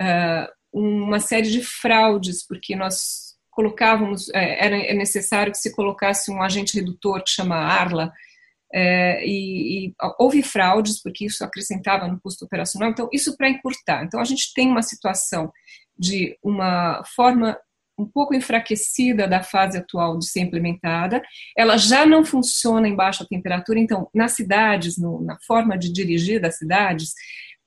uh, uma série de fraudes, porque nós colocávamos, é, era necessário que se colocasse um agente redutor que chama ARLA, é, e, e, houve fraudes, porque isso acrescentava no custo operacional, então isso para encurtar. Então a gente tem uma situação de uma forma um pouco enfraquecida da fase atual de ser implementada. Ela já não funciona em baixa temperatura, então, nas cidades, no, na forma de dirigir das cidades,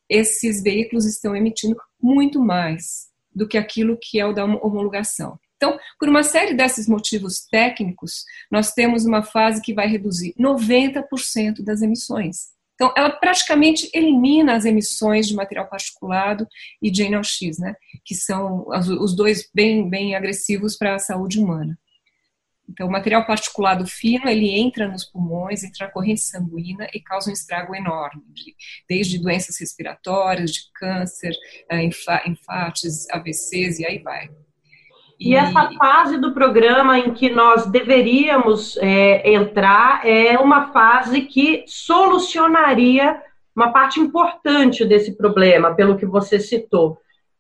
esses veículos estão emitindo muito mais do que aquilo que é o da homologação. Então, por uma série desses motivos técnicos, nós temos uma fase que vai reduzir 90% das emissões. Então, ela praticamente elimina as emissões de material particulado e de NOx, né, que são os dois bem, bem agressivos para a saúde humana. Então, o material particulado fino, ele entra nos pulmões, entra na corrente sanguínea e causa um estrago enorme, desde doenças respiratórias, de câncer, eh, infartes, AVCs e aí vai. E, e essa fase do programa em que nós deveríamos é, entrar é uma fase que solucionaria uma parte importante desse problema, pelo que você citou.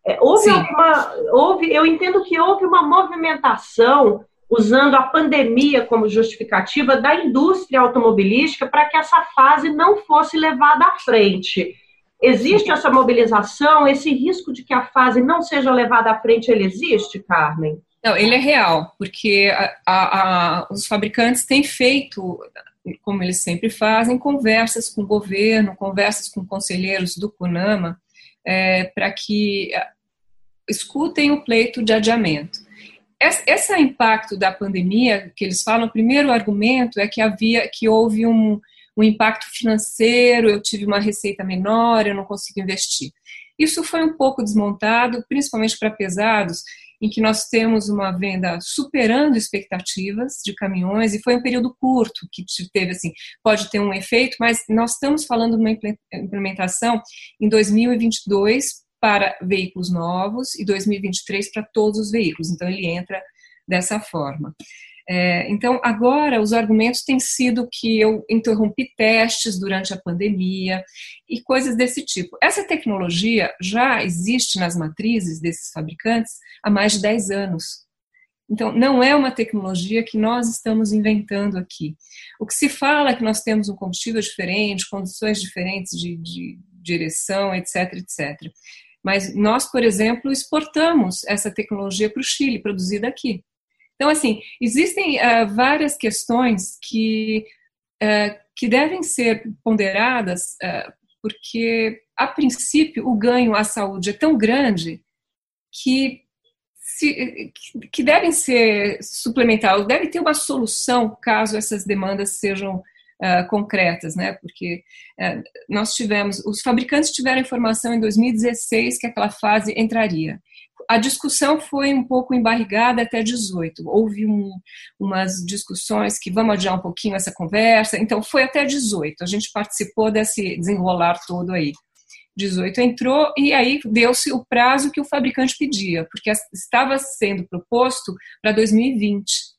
É, houve alguma. Houve, eu entendo que houve uma movimentação usando a pandemia como justificativa da indústria automobilística para que essa fase não fosse levada à frente. Existe essa mobilização? Esse risco de que a fase não seja levada à frente, ele existe, Carmen? Não, ele é real, porque a, a, a, os fabricantes têm feito, como eles sempre fazem, conversas com o governo, conversas com conselheiros do CUNAMA, é, para que é, escutem o pleito de adiamento. Esse, esse impacto da pandemia que eles falam, o primeiro argumento é que havia, que houve um, um impacto financeiro, eu tive uma receita menor, eu não consigo investir. Isso foi um pouco desmontado, principalmente para pesados, em que nós temos uma venda superando expectativas de caminhões e foi um período curto que teve assim, pode ter um efeito, mas nós estamos falando de uma implementação em 2022 para veículos novos e 2023 para todos os veículos. Então ele entra dessa forma. É, então, agora os argumentos têm sido que eu interrompi testes durante a pandemia e coisas desse tipo. Essa tecnologia já existe nas matrizes desses fabricantes há mais de 10 anos. Então, não é uma tecnologia que nós estamos inventando aqui. O que se fala é que nós temos um combustível diferente, condições diferentes de, de direção, etc, etc. Mas nós, por exemplo, exportamos essa tecnologia para o Chile, produzida aqui. Então, assim, existem uh, várias questões que, uh, que devem ser ponderadas, uh, porque, a princípio, o ganho à saúde é tão grande que, se, que devem ser suplementados, deve ter uma solução caso essas demandas sejam concretas, né? Porque nós tivemos, os fabricantes tiveram informação em 2016 que aquela fase entraria. A discussão foi um pouco embarrigada até 18. Houve um, umas discussões que vamos adiar um pouquinho essa conversa. Então foi até 18. A gente participou desse desenrolar todo aí. 18 entrou e aí deu-se o prazo que o fabricante pedia, porque estava sendo proposto para 2020.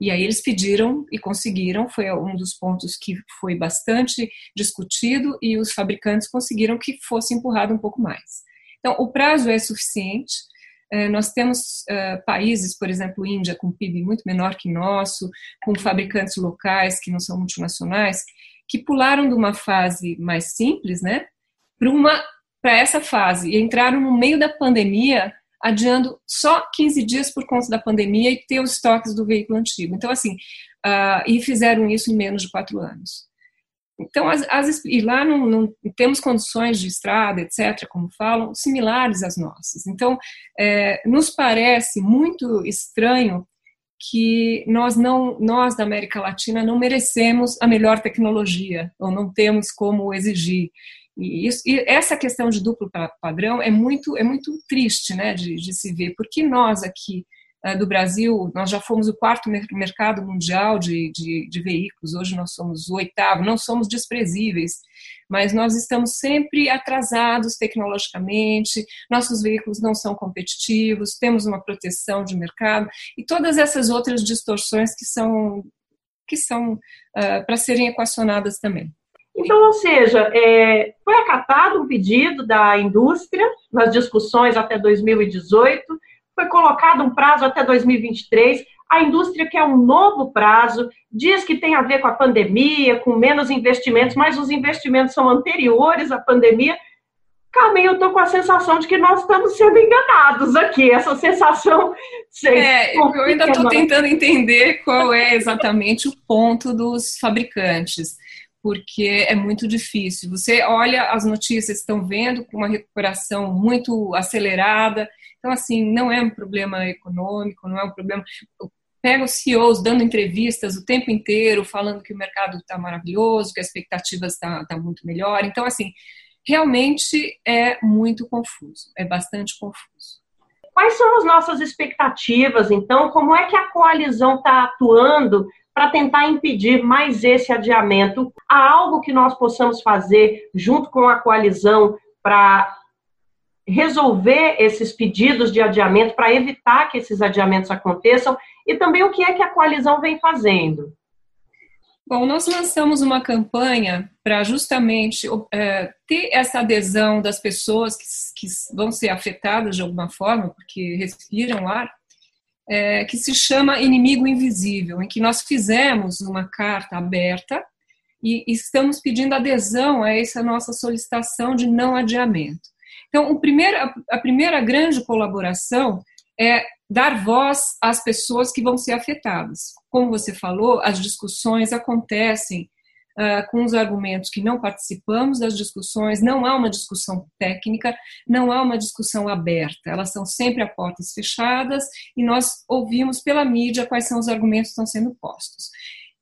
E aí eles pediram e conseguiram, foi um dos pontos que foi bastante discutido e os fabricantes conseguiram que fosse empurrado um pouco mais. Então, o prazo é suficiente. É, nós temos uh, países, por exemplo, Índia, com PIB muito menor que nosso, com fabricantes locais que não são multinacionais, que pularam de uma fase mais simples, né, para uma para essa fase e entraram no meio da pandemia adiando só 15 dias por conta da pandemia e ter os estoques do veículo antigo. Então, assim, uh, e fizeram isso em menos de quatro anos. Então, as, as, e lá não, não, temos condições de estrada, etc., como falam, similares às nossas. Então, é, nos parece muito estranho que nós não, nós da América Latina não merecemos a melhor tecnologia, ou não temos como exigir. E, isso, e, essa questão de duplo padrão é muito, é muito triste né, de, de se ver, porque nós aqui do Brasil, nós já fomos o quarto mercado mundial de, de, de, veículos, hoje nós somos o oitavo, não somos desprezíveis, mas nós estamos sempre atrasados tecnologicamente, nossos veículos não são competitivos, temos uma proteção de mercado e todas essas outras distorções que são, que são uh, para serem equacionadas também. Então, ou seja, é, foi acatado um pedido da indústria nas discussões até 2018, foi colocado um prazo até 2023. A indústria quer um novo prazo, diz que tem a ver com a pandemia, com menos investimentos, mas os investimentos são anteriores à pandemia. Carmen, eu estou com a sensação de que nós estamos sendo enganados aqui. Essa sensação. Sei, é, eu ainda estou tentando entender qual é exatamente o ponto dos fabricantes porque é muito difícil. Você olha as notícias, estão vendo com uma recuperação muito acelerada. Então, assim, não é um problema econômico, não é um problema. Pega os CEOs dando entrevistas o tempo inteiro, falando que o mercado está maravilhoso, que as expectativas estão tá, tá muito melhor. Então, assim, realmente é muito confuso, é bastante confuso. Quais são as nossas expectativas, então? Como é que a coalizão está atuando para tentar impedir mais esse adiamento. Há algo que nós possamos fazer junto com a coalizão para resolver esses pedidos de adiamento, para evitar que esses adiamentos aconteçam? E também o que é que a coalizão vem fazendo? Bom, nós lançamos uma campanha para justamente é, ter essa adesão das pessoas que, que, vão ser afetadas de alguma forma, porque respiram ar, é, que se chama Inimigo Invisível, em que nós fizemos uma carta aberta e estamos pedindo adesão a essa nossa solicitação de não adiamento. Então, o primeiro, a primeira grande colaboração é dar voz às pessoas que vão ser afetadas. Como você falou, as discussões acontecem uh, com os argumentos que não participamos das discussões, não há uma discussão técnica, não há uma discussão aberta, elas são sempre a portas fechadas e nós ouvimos pela mídia quais são os argumentos que estão sendo postos.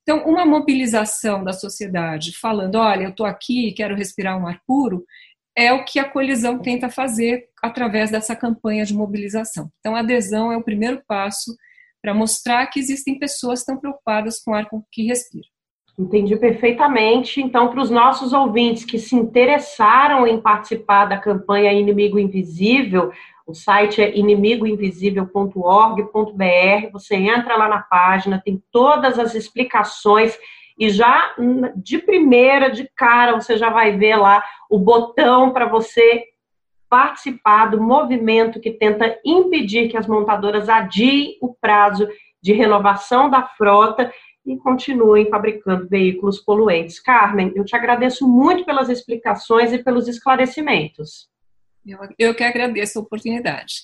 Então, uma mobilização da sociedade falando: olha, eu estou aqui quero respirar um ar puro, é o que a colisão tenta fazer através dessa campanha de mobilização. Então, a adesão é o primeiro passo para mostrar que existem pessoas estão preocupadas com o ar que respiram. Entendi perfeitamente. Então, para os nossos ouvintes que se interessaram em participar da campanha Inimigo Invisível, o site é inimigoinvisível.org.br. Você entra lá na página, tem todas as explicações e já de primeira, de cara, você já vai ver lá o botão para você participar do movimento que tenta impedir que as montadoras adiem o prazo de renovação da frota e continuem fabricando veículos poluentes. Carmen, eu te agradeço muito pelas explicações e pelos esclarecimentos. Eu, eu que agradeço a oportunidade.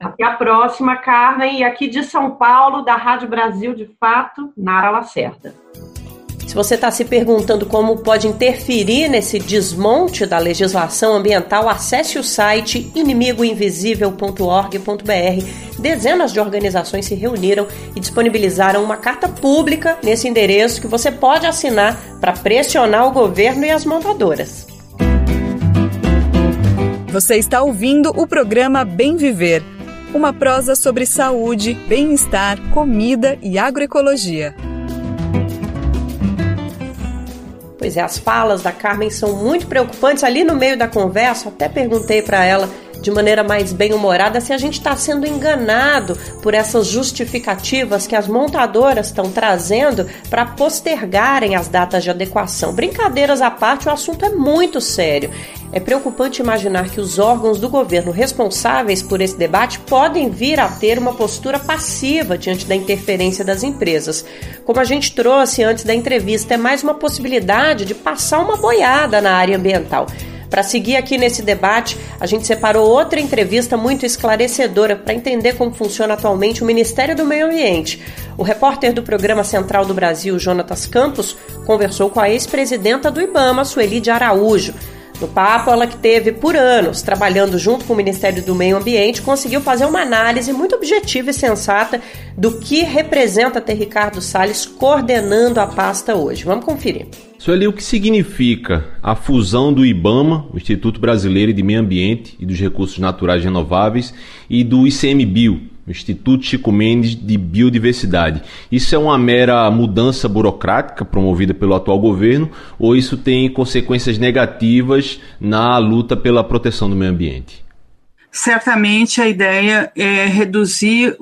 Até a próxima, Carmen. E aqui de São Paulo, da Rádio Brasil de Fato, Nara Lacerda. Se você está se perguntando como pode interferir nesse desmonte da legislação ambiental, acesse o site inimigoinvisível.org.br. Dezenas de organizações se reuniram e disponibilizaram uma carta pública nesse endereço que você pode assinar para pressionar o governo e as montadoras. Você está ouvindo o programa Bem Viver, uma prosa sobre saúde, bem-estar, comida e agroecologia. Pois é, as falas da Carmen são muito preocupantes. Ali no meio da conversa, até perguntei para ela de maneira mais bem-humorada se a gente está sendo enganado por essas justificativas que as montadoras estão trazendo para postergarem as datas de adequação. Brincadeiras à parte, o assunto é muito sério. É preocupante imaginar que os órgãos do governo responsáveis por esse debate podem vir a ter uma postura passiva diante da interferência das empresas. Como a gente trouxe antes da entrevista, é mais uma possibilidade de passar uma boiada na área ambiental. Para seguir aqui nesse debate, a gente separou outra entrevista muito esclarecedora para entender como funciona atualmente o Ministério do Meio Ambiente. O repórter do Programa Central do Brasil, Jonatas Campos, conversou com a ex-presidenta do IBAMA, Sueli de Araújo. No papo, ela que teve por anos trabalhando junto com o Ministério do Meio Ambiente, conseguiu fazer uma análise muito objetiva e sensata do que representa ter Ricardo Salles coordenando a pasta hoje. Vamos conferir. Sueli, o que significa a fusão do IBAMA, o Instituto Brasileiro de Meio Ambiente e dos Recursos Naturais Renováveis, e do ICMBio, Instituto Chico Mendes de Biodiversidade. Isso é uma mera mudança burocrática promovida pelo atual governo ou isso tem consequências negativas na luta pela proteção do meio ambiente? Certamente a ideia é reduzir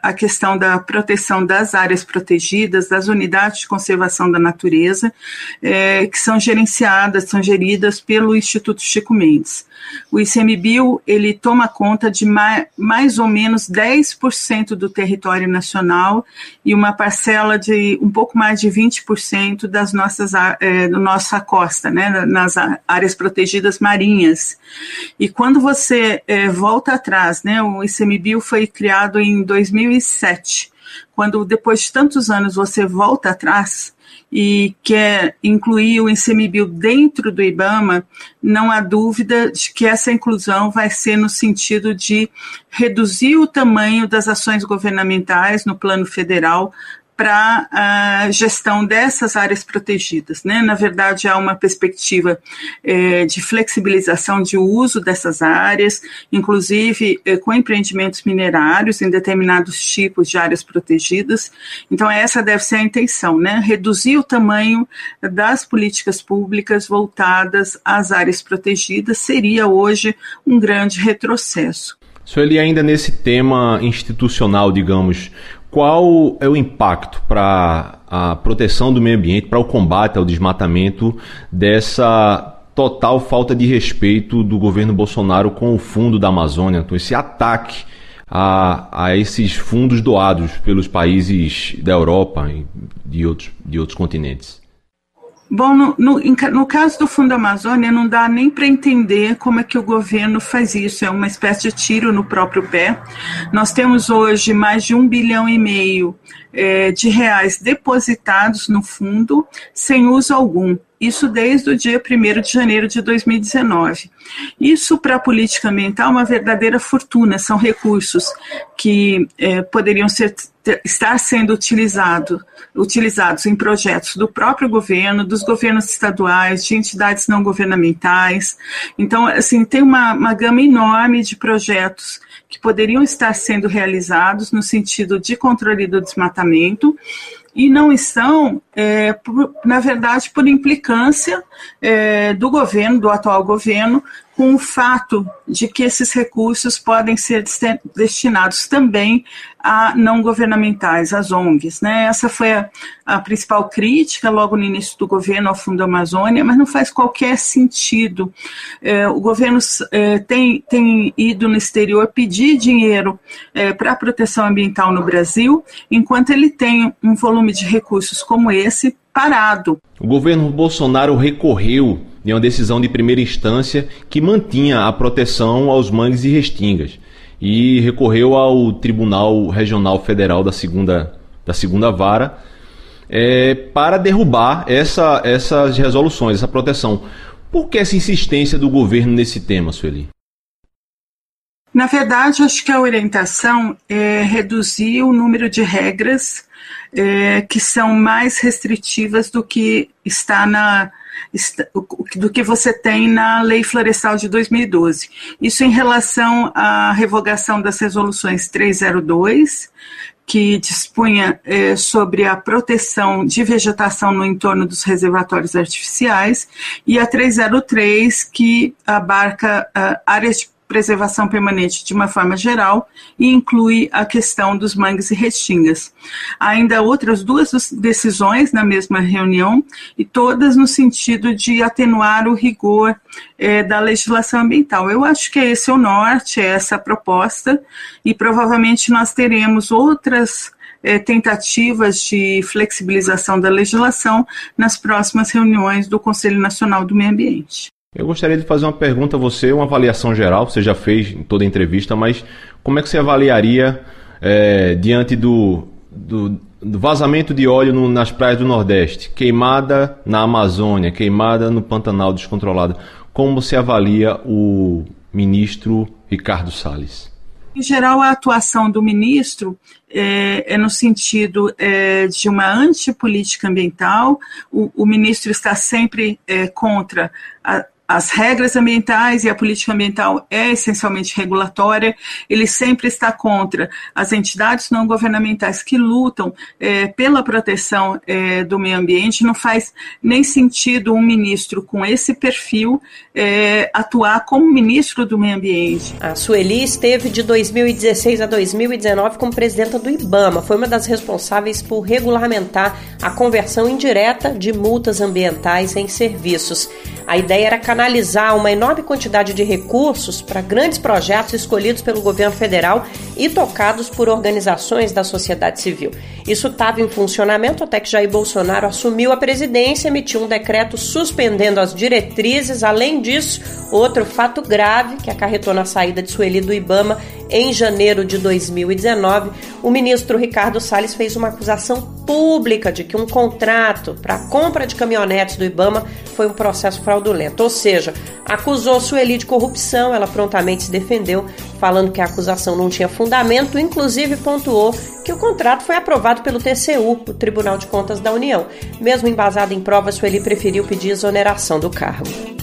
a questão da proteção das áreas protegidas, das unidades de conservação da natureza, eh, que são gerenciadas, são geridas pelo Instituto Chico Mendes. O ICMBio ele toma conta de mais, ou menos 10% do território nacional e uma parcela de um pouco mais de 20% das nossas é, da nossa costa, né, nas áreas protegidas marinhas. E quando você é, volta atrás, né, o ICMBio foi criado em 2007. Quando depois de tantos anos você volta atrás, e quer incluir o ICMBio dentro do IBAMA, não há dúvida de que essa inclusão vai ser no sentido de reduzir o tamanho das ações governamentais no plano federal para a gestão dessas áreas protegidas. Né? Na verdade, há uma perspectiva é, de flexibilização de uso dessas áreas, inclusive é, com empreendimentos minerários em determinados tipos de áreas protegidas. Então, essa deve ser a intenção, né? reduzir o tamanho das políticas públicas voltadas às áreas protegidas seria hoje um grande retrocesso. Sueli, ainda nesse tema institucional, digamos, qual é o impacto para a proteção do meio ambiente, para o combate ao desmatamento dessa total falta de respeito do governo Bolsonaro com o fundo da Amazônia, então esse ataque a, a esses fundos doados pelos países da Europa e de outros, de outros continentes? Bom, no, no, no, caso do Fundo Amazônia, não dá nem para entender como é que o governo faz isso, é uma espécie de tiro no próprio pé. Nós temos hoje mais de um bilhão e meio é, de reais depositados no fundo, sem uso algum. Isso desde o dia 1 de janeiro de 2019. Isso, para a política ambiental, é uma verdadeira fortuna. São recursos que é, poderiam ser, estar sendo utilizado, utilizados em projetos do próprio governo, dos governos estaduais, de entidades não governamentais. Então, assim, tem uma, uma gama enorme de projetos que poderiam estar sendo realizados no sentido de controle do desmatamento e não estão, é, por, na verdade, por implicância é, do governo, do atual governo, com o fato de que esses recursos podem ser destinados também a não governamentais, às ONGs. Né? Essa foi a, a, principal crítica logo no início do governo ao Fundo Amazônia, mas não faz qualquer sentido. É, o governo é, tem, tem ido no exterior pedir dinheiro é, para a proteção ambiental no Brasil, enquanto ele tem um volume de recursos como esse parado. O governo Bolsonaro recorreu de uma decisão de primeira instância que mantinha a proteção aos mangues e restingas e recorreu ao Tribunal Regional Federal da segunda, da segunda Vara é, para derrubar essa, essas resoluções, essa proteção. Por que essa insistência do governo nesse tema, Sueli? Na verdade, acho que a orientação é reduzir o número de regras é, que são mais restritivas do que está na do que você tem na Lei Florestal de 2012. Isso em relação à revogação das resoluções 302, que dispunha é, sobre a proteção de vegetação no entorno dos reservatórios artificiais, e a 303, que abarca uh, áreas de preservação permanente de uma forma geral e inclui a questão dos mangues e restingas. Ainda outras duas decisões na mesma reunião e todas no sentido de atenuar o rigor é, da legislação ambiental. Eu acho que esse é o norte, é essa proposta e provavelmente nós teremos outras é, tentativas de flexibilização da legislação nas próximas reuniões do Conselho Nacional do Meio Ambiente. Eu gostaria de fazer uma pergunta a você, uma avaliação geral, você já fez em toda a entrevista, mas como é que você avaliaria é, diante do, do, do, vazamento de óleo no, nas praias do Nordeste, queimada na Amazônia, queimada no Pantanal descontrolado, como você avalia o ministro Ricardo Salles? Em geral, a atuação do ministro é, é no sentido é, de uma antipolítica ambiental. O, o ministro está sempre é, contra a, as regras ambientais e a política ambiental é essencialmente regulatória, ele sempre está contra as entidades não governamentais que lutam é, pela proteção é, do meio ambiente. Não faz nem sentido um ministro com esse perfil é, atuar como ministro do meio ambiente. A Sueli esteve de 2016 a 2019 como presidenta do IBAMA. Foi uma das responsáveis por regulamentar a conversão indireta de multas ambientais em serviços. A ideia era canalizar uma enorme quantidade de recursos para grandes projetos escolhidos pelo governo federal e tocados por organizações da sociedade civil. Isso estava em funcionamento até que Jair Bolsonaro assumiu a presidência, emitiu um decreto suspendendo as diretrizes. Além disso, outro fato grave que acarretou na saída de Sueli do Ibama em janeiro de 2019, o ministro Ricardo Salles fez uma acusação pública de que um contrato para a compra de caminhonetes do Ibama foi um processo fraudulento. Ou seja, acusou Sueli de corrupção, ela prontamente se defendeu, falando que a acusação não tinha fundamento, inclusive pontuou que o contrato foi aprovado pelo TCU, o Tribunal de Contas da União. Mesmo embasado em provas, Sueli preferiu pedir exoneração do cargo.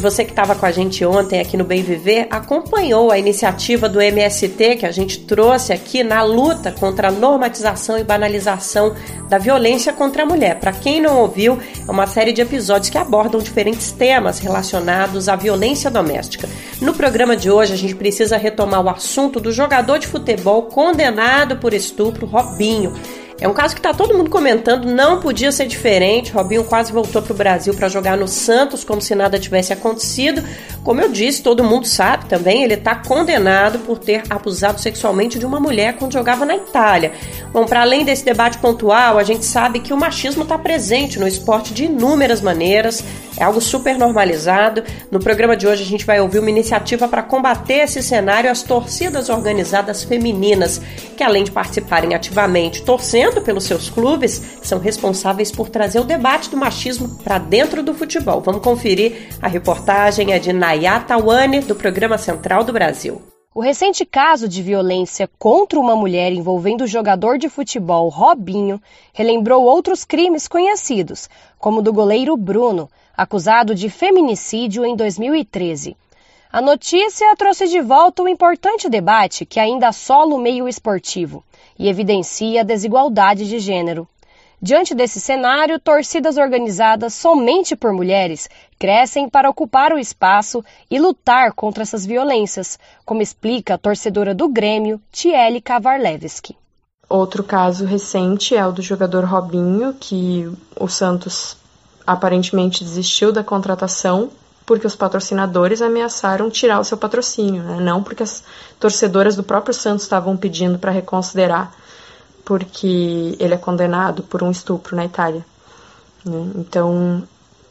E você que estava com a gente ontem aqui no Bem Viver acompanhou a iniciativa do MST que a gente trouxe aqui na luta contra a normatização e banalização da violência contra a mulher. Para quem não ouviu, é uma série de episódios que abordam diferentes temas relacionados à violência doméstica. No programa de hoje, a gente precisa retomar o assunto do jogador de futebol condenado por estupro, Robinho. É um caso que tá todo mundo comentando, não podia ser diferente. Robinho quase voltou pro Brasil para jogar no Santos como se nada tivesse acontecido. Como eu disse, todo mundo sabe também, ele tá condenado por ter abusado sexualmente de uma mulher quando jogava na Itália. Bom, para além desse debate pontual, a gente sabe que o machismo está presente no esporte de inúmeras maneiras, é algo super normalizado. No programa de hoje a gente vai ouvir uma iniciativa para combater esse cenário, as torcidas organizadas femininas, que além de participarem ativamente torcendo pelos seus clubes, são responsáveis por trazer o debate do machismo para dentro do futebol. Vamos conferir a reportagem é de Nayata Wane, do Programa Central do Brasil. O recente caso de violência contra uma mulher envolvendo o jogador de futebol Robinho relembrou outros crimes conhecidos, como o do goleiro Bruno, acusado de feminicídio em 2013. A notícia trouxe de volta um importante debate que ainda assola o meio esportivo e evidencia a desigualdade de gênero. Diante desse cenário, torcidas organizadas somente por mulheres crescem para ocupar o espaço e lutar contra essas violências, como explica a torcedora do Grêmio, Tiele Kavarlevski. Outro caso recente é o do jogador Robinho, que o Santos aparentemente desistiu da contratação porque os patrocinadores ameaçaram tirar o seu patrocínio, né? não porque as torcedoras do próprio Santos estavam pedindo para reconsiderar, porque ele é condenado por um estupro na Itália. Né? Então,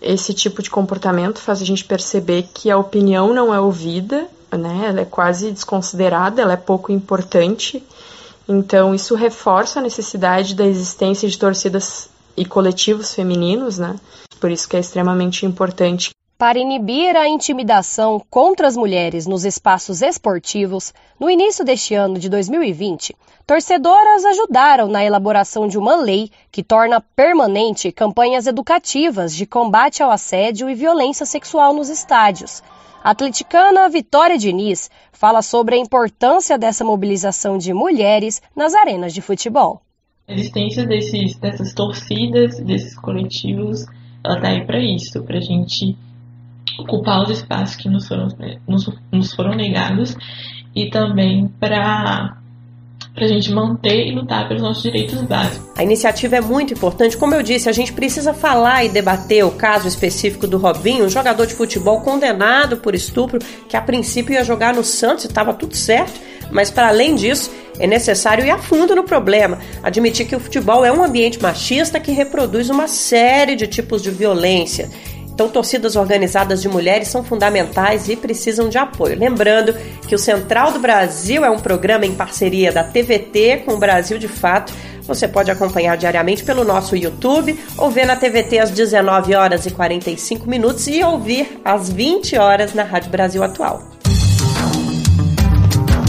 esse tipo de comportamento faz a gente perceber que a opinião não é ouvida, né? ela é quase desconsiderada, ela é pouco importante Então, isso reforça a necessidade da existência de torcidas e coletivos femininos, né? Por isso que é extremamente importante para inibir a intimidação contra as mulheres nos espaços esportivos, no início deste ano de 2020, torcedoras ajudaram na elaboração de uma lei que torna permanente campanhas educativas de combate ao assédio e violência sexual nos estádios. A atleticana Vitória Diniz fala sobre a importância dessa mobilização de mulheres nas arenas de futebol. A existência desses, dessas torcidas, desses coletivos, ela está aí para isso, para a gente ocupar os espaços que nos foram, nos, nos foram negados e também para para a gente manter e lutar pelos nossos direitos básicos. A iniciativa é muito importante. Como eu disse, a gente precisa falar e debater o caso específico do Robinho, um jogador de futebol condenado por estupro, que a princípio ia jogar no Santos e estava tudo certo, mas para além disso, é necessário ir a fundo no problema, admitir que o futebol é um ambiente machista que reproduz uma série de tipos de violência então, torcidas organizadas de mulheres são fundamentais e precisam de apoio. Lembrando que o Central do Brasil é um programa em parceria da TVT com o Brasil de Fato. Você pode acompanhar diariamente pelo nosso YouTube ou ver na TVT às 19 horas e 45 minutos e ouvir às 20 horas na Rádio Brasil Atual.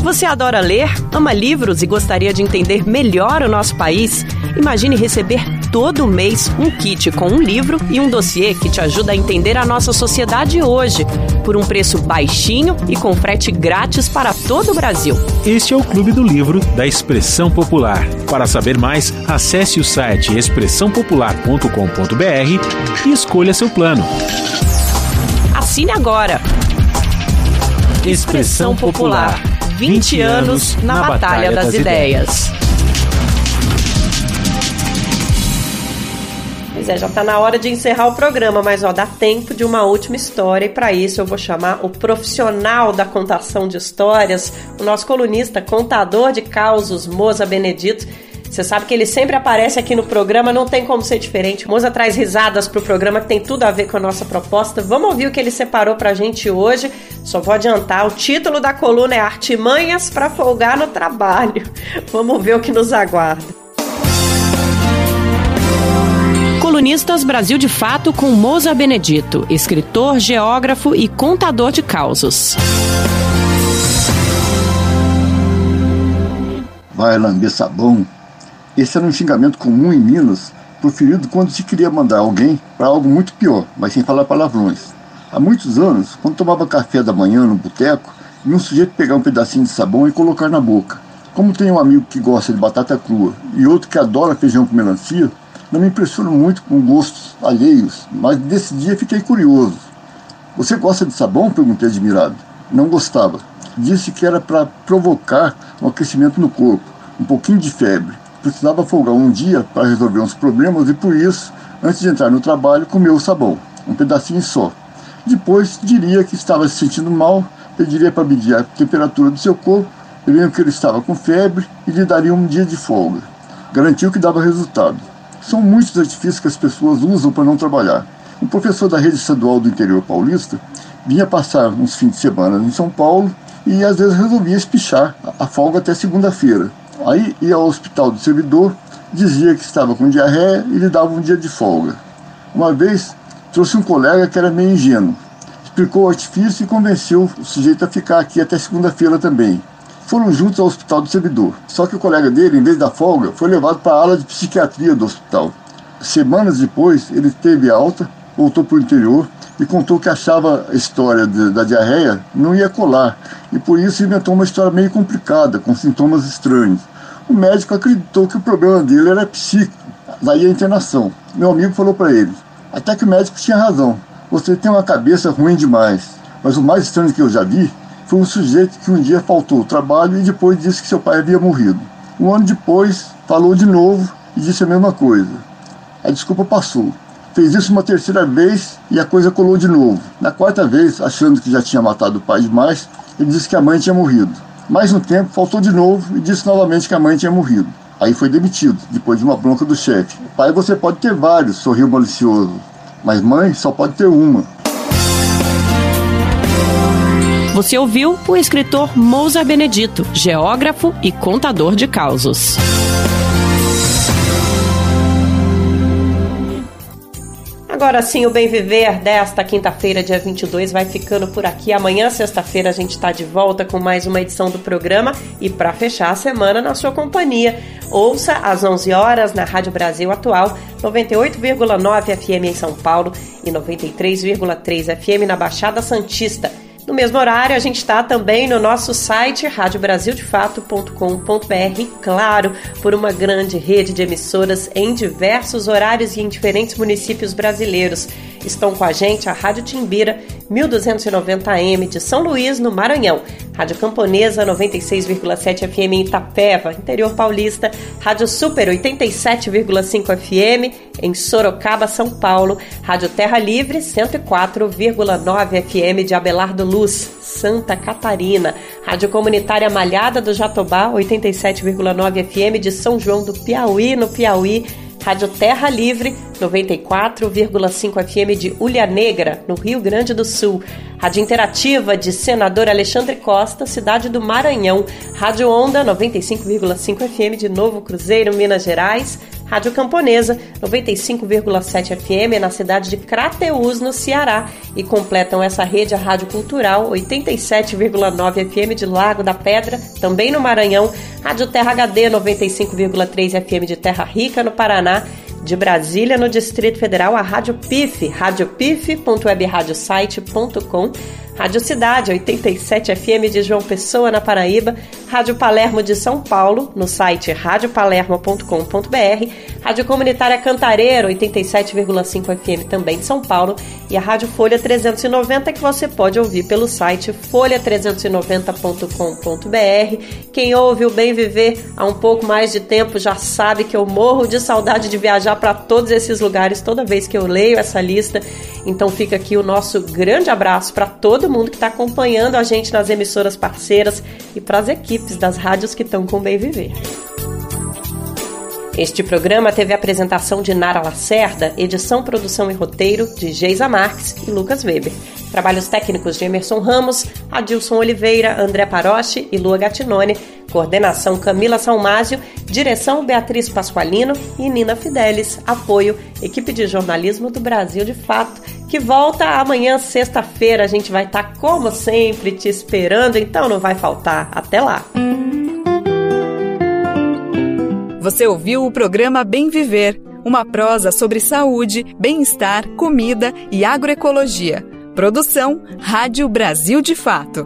Você adora ler, ama livros e gostaria de entender melhor o nosso país? Imagine receber todo mês um kit com um livro e um dossiê que te ajuda a entender a nossa sociedade hoje, por um preço baixinho e com frete grátis para todo o Brasil. Este é o Clube do Livro da Expressão Popular. Para saber mais, acesse o site expressãopopular.com.br e escolha seu plano. Assine agora! Expressão Popular. 20 anos na Batalha das Ideias. É, já está na hora de encerrar o programa, mas ó, dá tempo de uma última história e para isso eu vou chamar o profissional da contação de histórias, o nosso colunista, contador de causos, Moza Benedito. Você sabe que ele sempre aparece aqui no programa, não tem como ser diferente. Moza traz risadas pro programa que tem tudo a ver com a nossa proposta. Vamos ouvir o que ele separou pra gente hoje. Só vou adiantar, o título da coluna é Artimanhas para folgar no trabalho. Vamos ver o que nos aguarda. Colunistas Brasil de Fato com Moza Benedito, escritor, geógrafo e contador de causos. Vai lamber sabão. Esse era um xingamento comum em Minas, proferido quando se queria mandar alguém para algo muito pior, mas sem falar palavrões. Há muitos anos, quando tomava café da manhã no boteco, vi um sujeito pegar um pedacinho de sabão e colocar na boca. Como tem um amigo que gosta de batata crua e outro que adora feijão com melancia, não me impressiono muito com gostos alheios, mas desse dia fiquei curioso. Você gosta de sabão? Perguntei admirado. Não gostava. Disse que era para provocar um aquecimento no corpo, um pouquinho de febre. Precisava folgar um dia para resolver uns problemas e por isso, antes de entrar no trabalho, comeu o sabão, um pedacinho só. Depois diria que estava se sentindo mal, pediria para medir a temperatura do seu corpo, veriam que ele estava com febre e lhe daria um dia de folga. Garantiu que dava resultado. São muitos artifícios que as pessoas usam para não trabalhar. Um professor da rede estadual do interior paulista vinha passar uns fins de semana em São Paulo e às vezes resolvia espichar a folga até segunda-feira. Aí ia ao hospital do servidor, dizia que estava com diarreia e lhe dava um dia de folga. Uma vez trouxe um colega que era meio ingênuo, explicou o artifício e convenceu o sujeito a ficar aqui até segunda-feira também foram juntos ao hospital do servidor. Só que o colega dele, em vez da folga, foi levado para a ala de psiquiatria do hospital. Semanas depois, ele teve alta, voltou para o interior e contou que achava a história de, da diarreia não ia colar e por isso inventou uma história meio complicada, com sintomas estranhos. O médico acreditou que o problema dele era psíquico, daí a internação. Meu amigo falou para ele, até que o médico tinha razão, você tem uma cabeça ruim demais. Mas o mais estranho que eu já vi foi um sujeito que um dia faltou trabalho e depois disse que seu pai havia morrido. Um ano depois, falou de novo e disse a mesma coisa. A desculpa passou. Fez isso uma terceira vez e a coisa colou de novo. Na quarta vez, achando que já tinha matado o pai demais, ele disse que a mãe tinha morrido. Mais um tempo, faltou de novo e disse novamente que a mãe tinha morrido. Aí foi demitido, depois de uma bronca do chefe. Pai você pode ter vários, sorriu malicioso. Mas mãe só pode ter uma. Você ouviu o escritor Mousa Benedito, geógrafo e contador de causos. Agora sim, o Bem Viver desta quinta-feira, dia 22, vai ficando por aqui. Amanhã, sexta-feira, a gente está de volta com mais uma edição do programa e para fechar a semana na sua companhia. Ouça às 11 horas na Rádio Brasil Atual, 98,9 FM em São Paulo e 93,3 FM na Baixada Santista. No mesmo horário, a gente está também no nosso site radiobrasildefato.com.br, claro, por uma grande rede de emissoras em diversos horários e em diferentes municípios brasileiros. Estão com a gente a Rádio Timbira 1290AM de São Luís, no Maranhão, Rádio Camponesa 96,7 FM em Itapeva, interior paulista, Rádio Super 87,5 FM em Sorocaba, São Paulo, Rádio Terra Livre 104,9 FM de Abelardo Luz, Santa Catarina, Rádio Comunitária Malhada do Jatobá 87,9 FM de São João do Piauí, no Piauí, Rádio Terra Livre, 94,5 FM de Ulha Negra, no Rio Grande do Sul. Rádio Interativa de Senador Alexandre Costa, cidade do Maranhão. Rádio Onda, 95,5 FM de Novo Cruzeiro, Minas Gerais. Rádio Camponesa, 95,7 FM na cidade de Crateús, no Ceará. E completam essa rede a Rádio Cultural, 87,9 FM de Lago da Pedra, também no Maranhão. Rádio Terra HD, 95,3 FM de Terra Rica, no Paraná. De Brasília, no Distrito Federal, a Rádio PIF, radiopif.webradiosite.com Rádio Cidade 87 FM de João Pessoa, na Paraíba, Rádio Palermo de São Paulo, no site radiopalermo.com.br, Rádio Comunitária Cantareira 87,5 FM também de São Paulo e a Rádio Folha 390 que você pode ouvir pelo site folha390.com.br. Quem ouve o Bem Viver há um pouco mais de tempo já sabe que eu morro de saudade de viajar para todos esses lugares toda vez que eu leio essa lista. Então fica aqui o nosso grande abraço para todo mundo que está acompanhando a gente nas emissoras parceiras e para as equipes das rádios que estão com o Bem Viver. Este programa teve a apresentação de Nara Lacerda, edição, produção e roteiro de Geisa Marques e Lucas Weber. Trabalhos técnicos de Emerson Ramos, Adilson Oliveira, André Paroche e Lua Gattinone. Coordenação Camila Salmásio, direção Beatriz Pasqualino e Nina Fidelis. Apoio, equipe de jornalismo do Brasil de Fato, que volta amanhã, sexta-feira. A gente vai estar, como sempre, te esperando, então não vai faltar. Até lá! Você ouviu o programa Bem Viver, uma prosa sobre saúde, bem-estar, comida e agroecologia. Produção Rádio Brasil de Fato.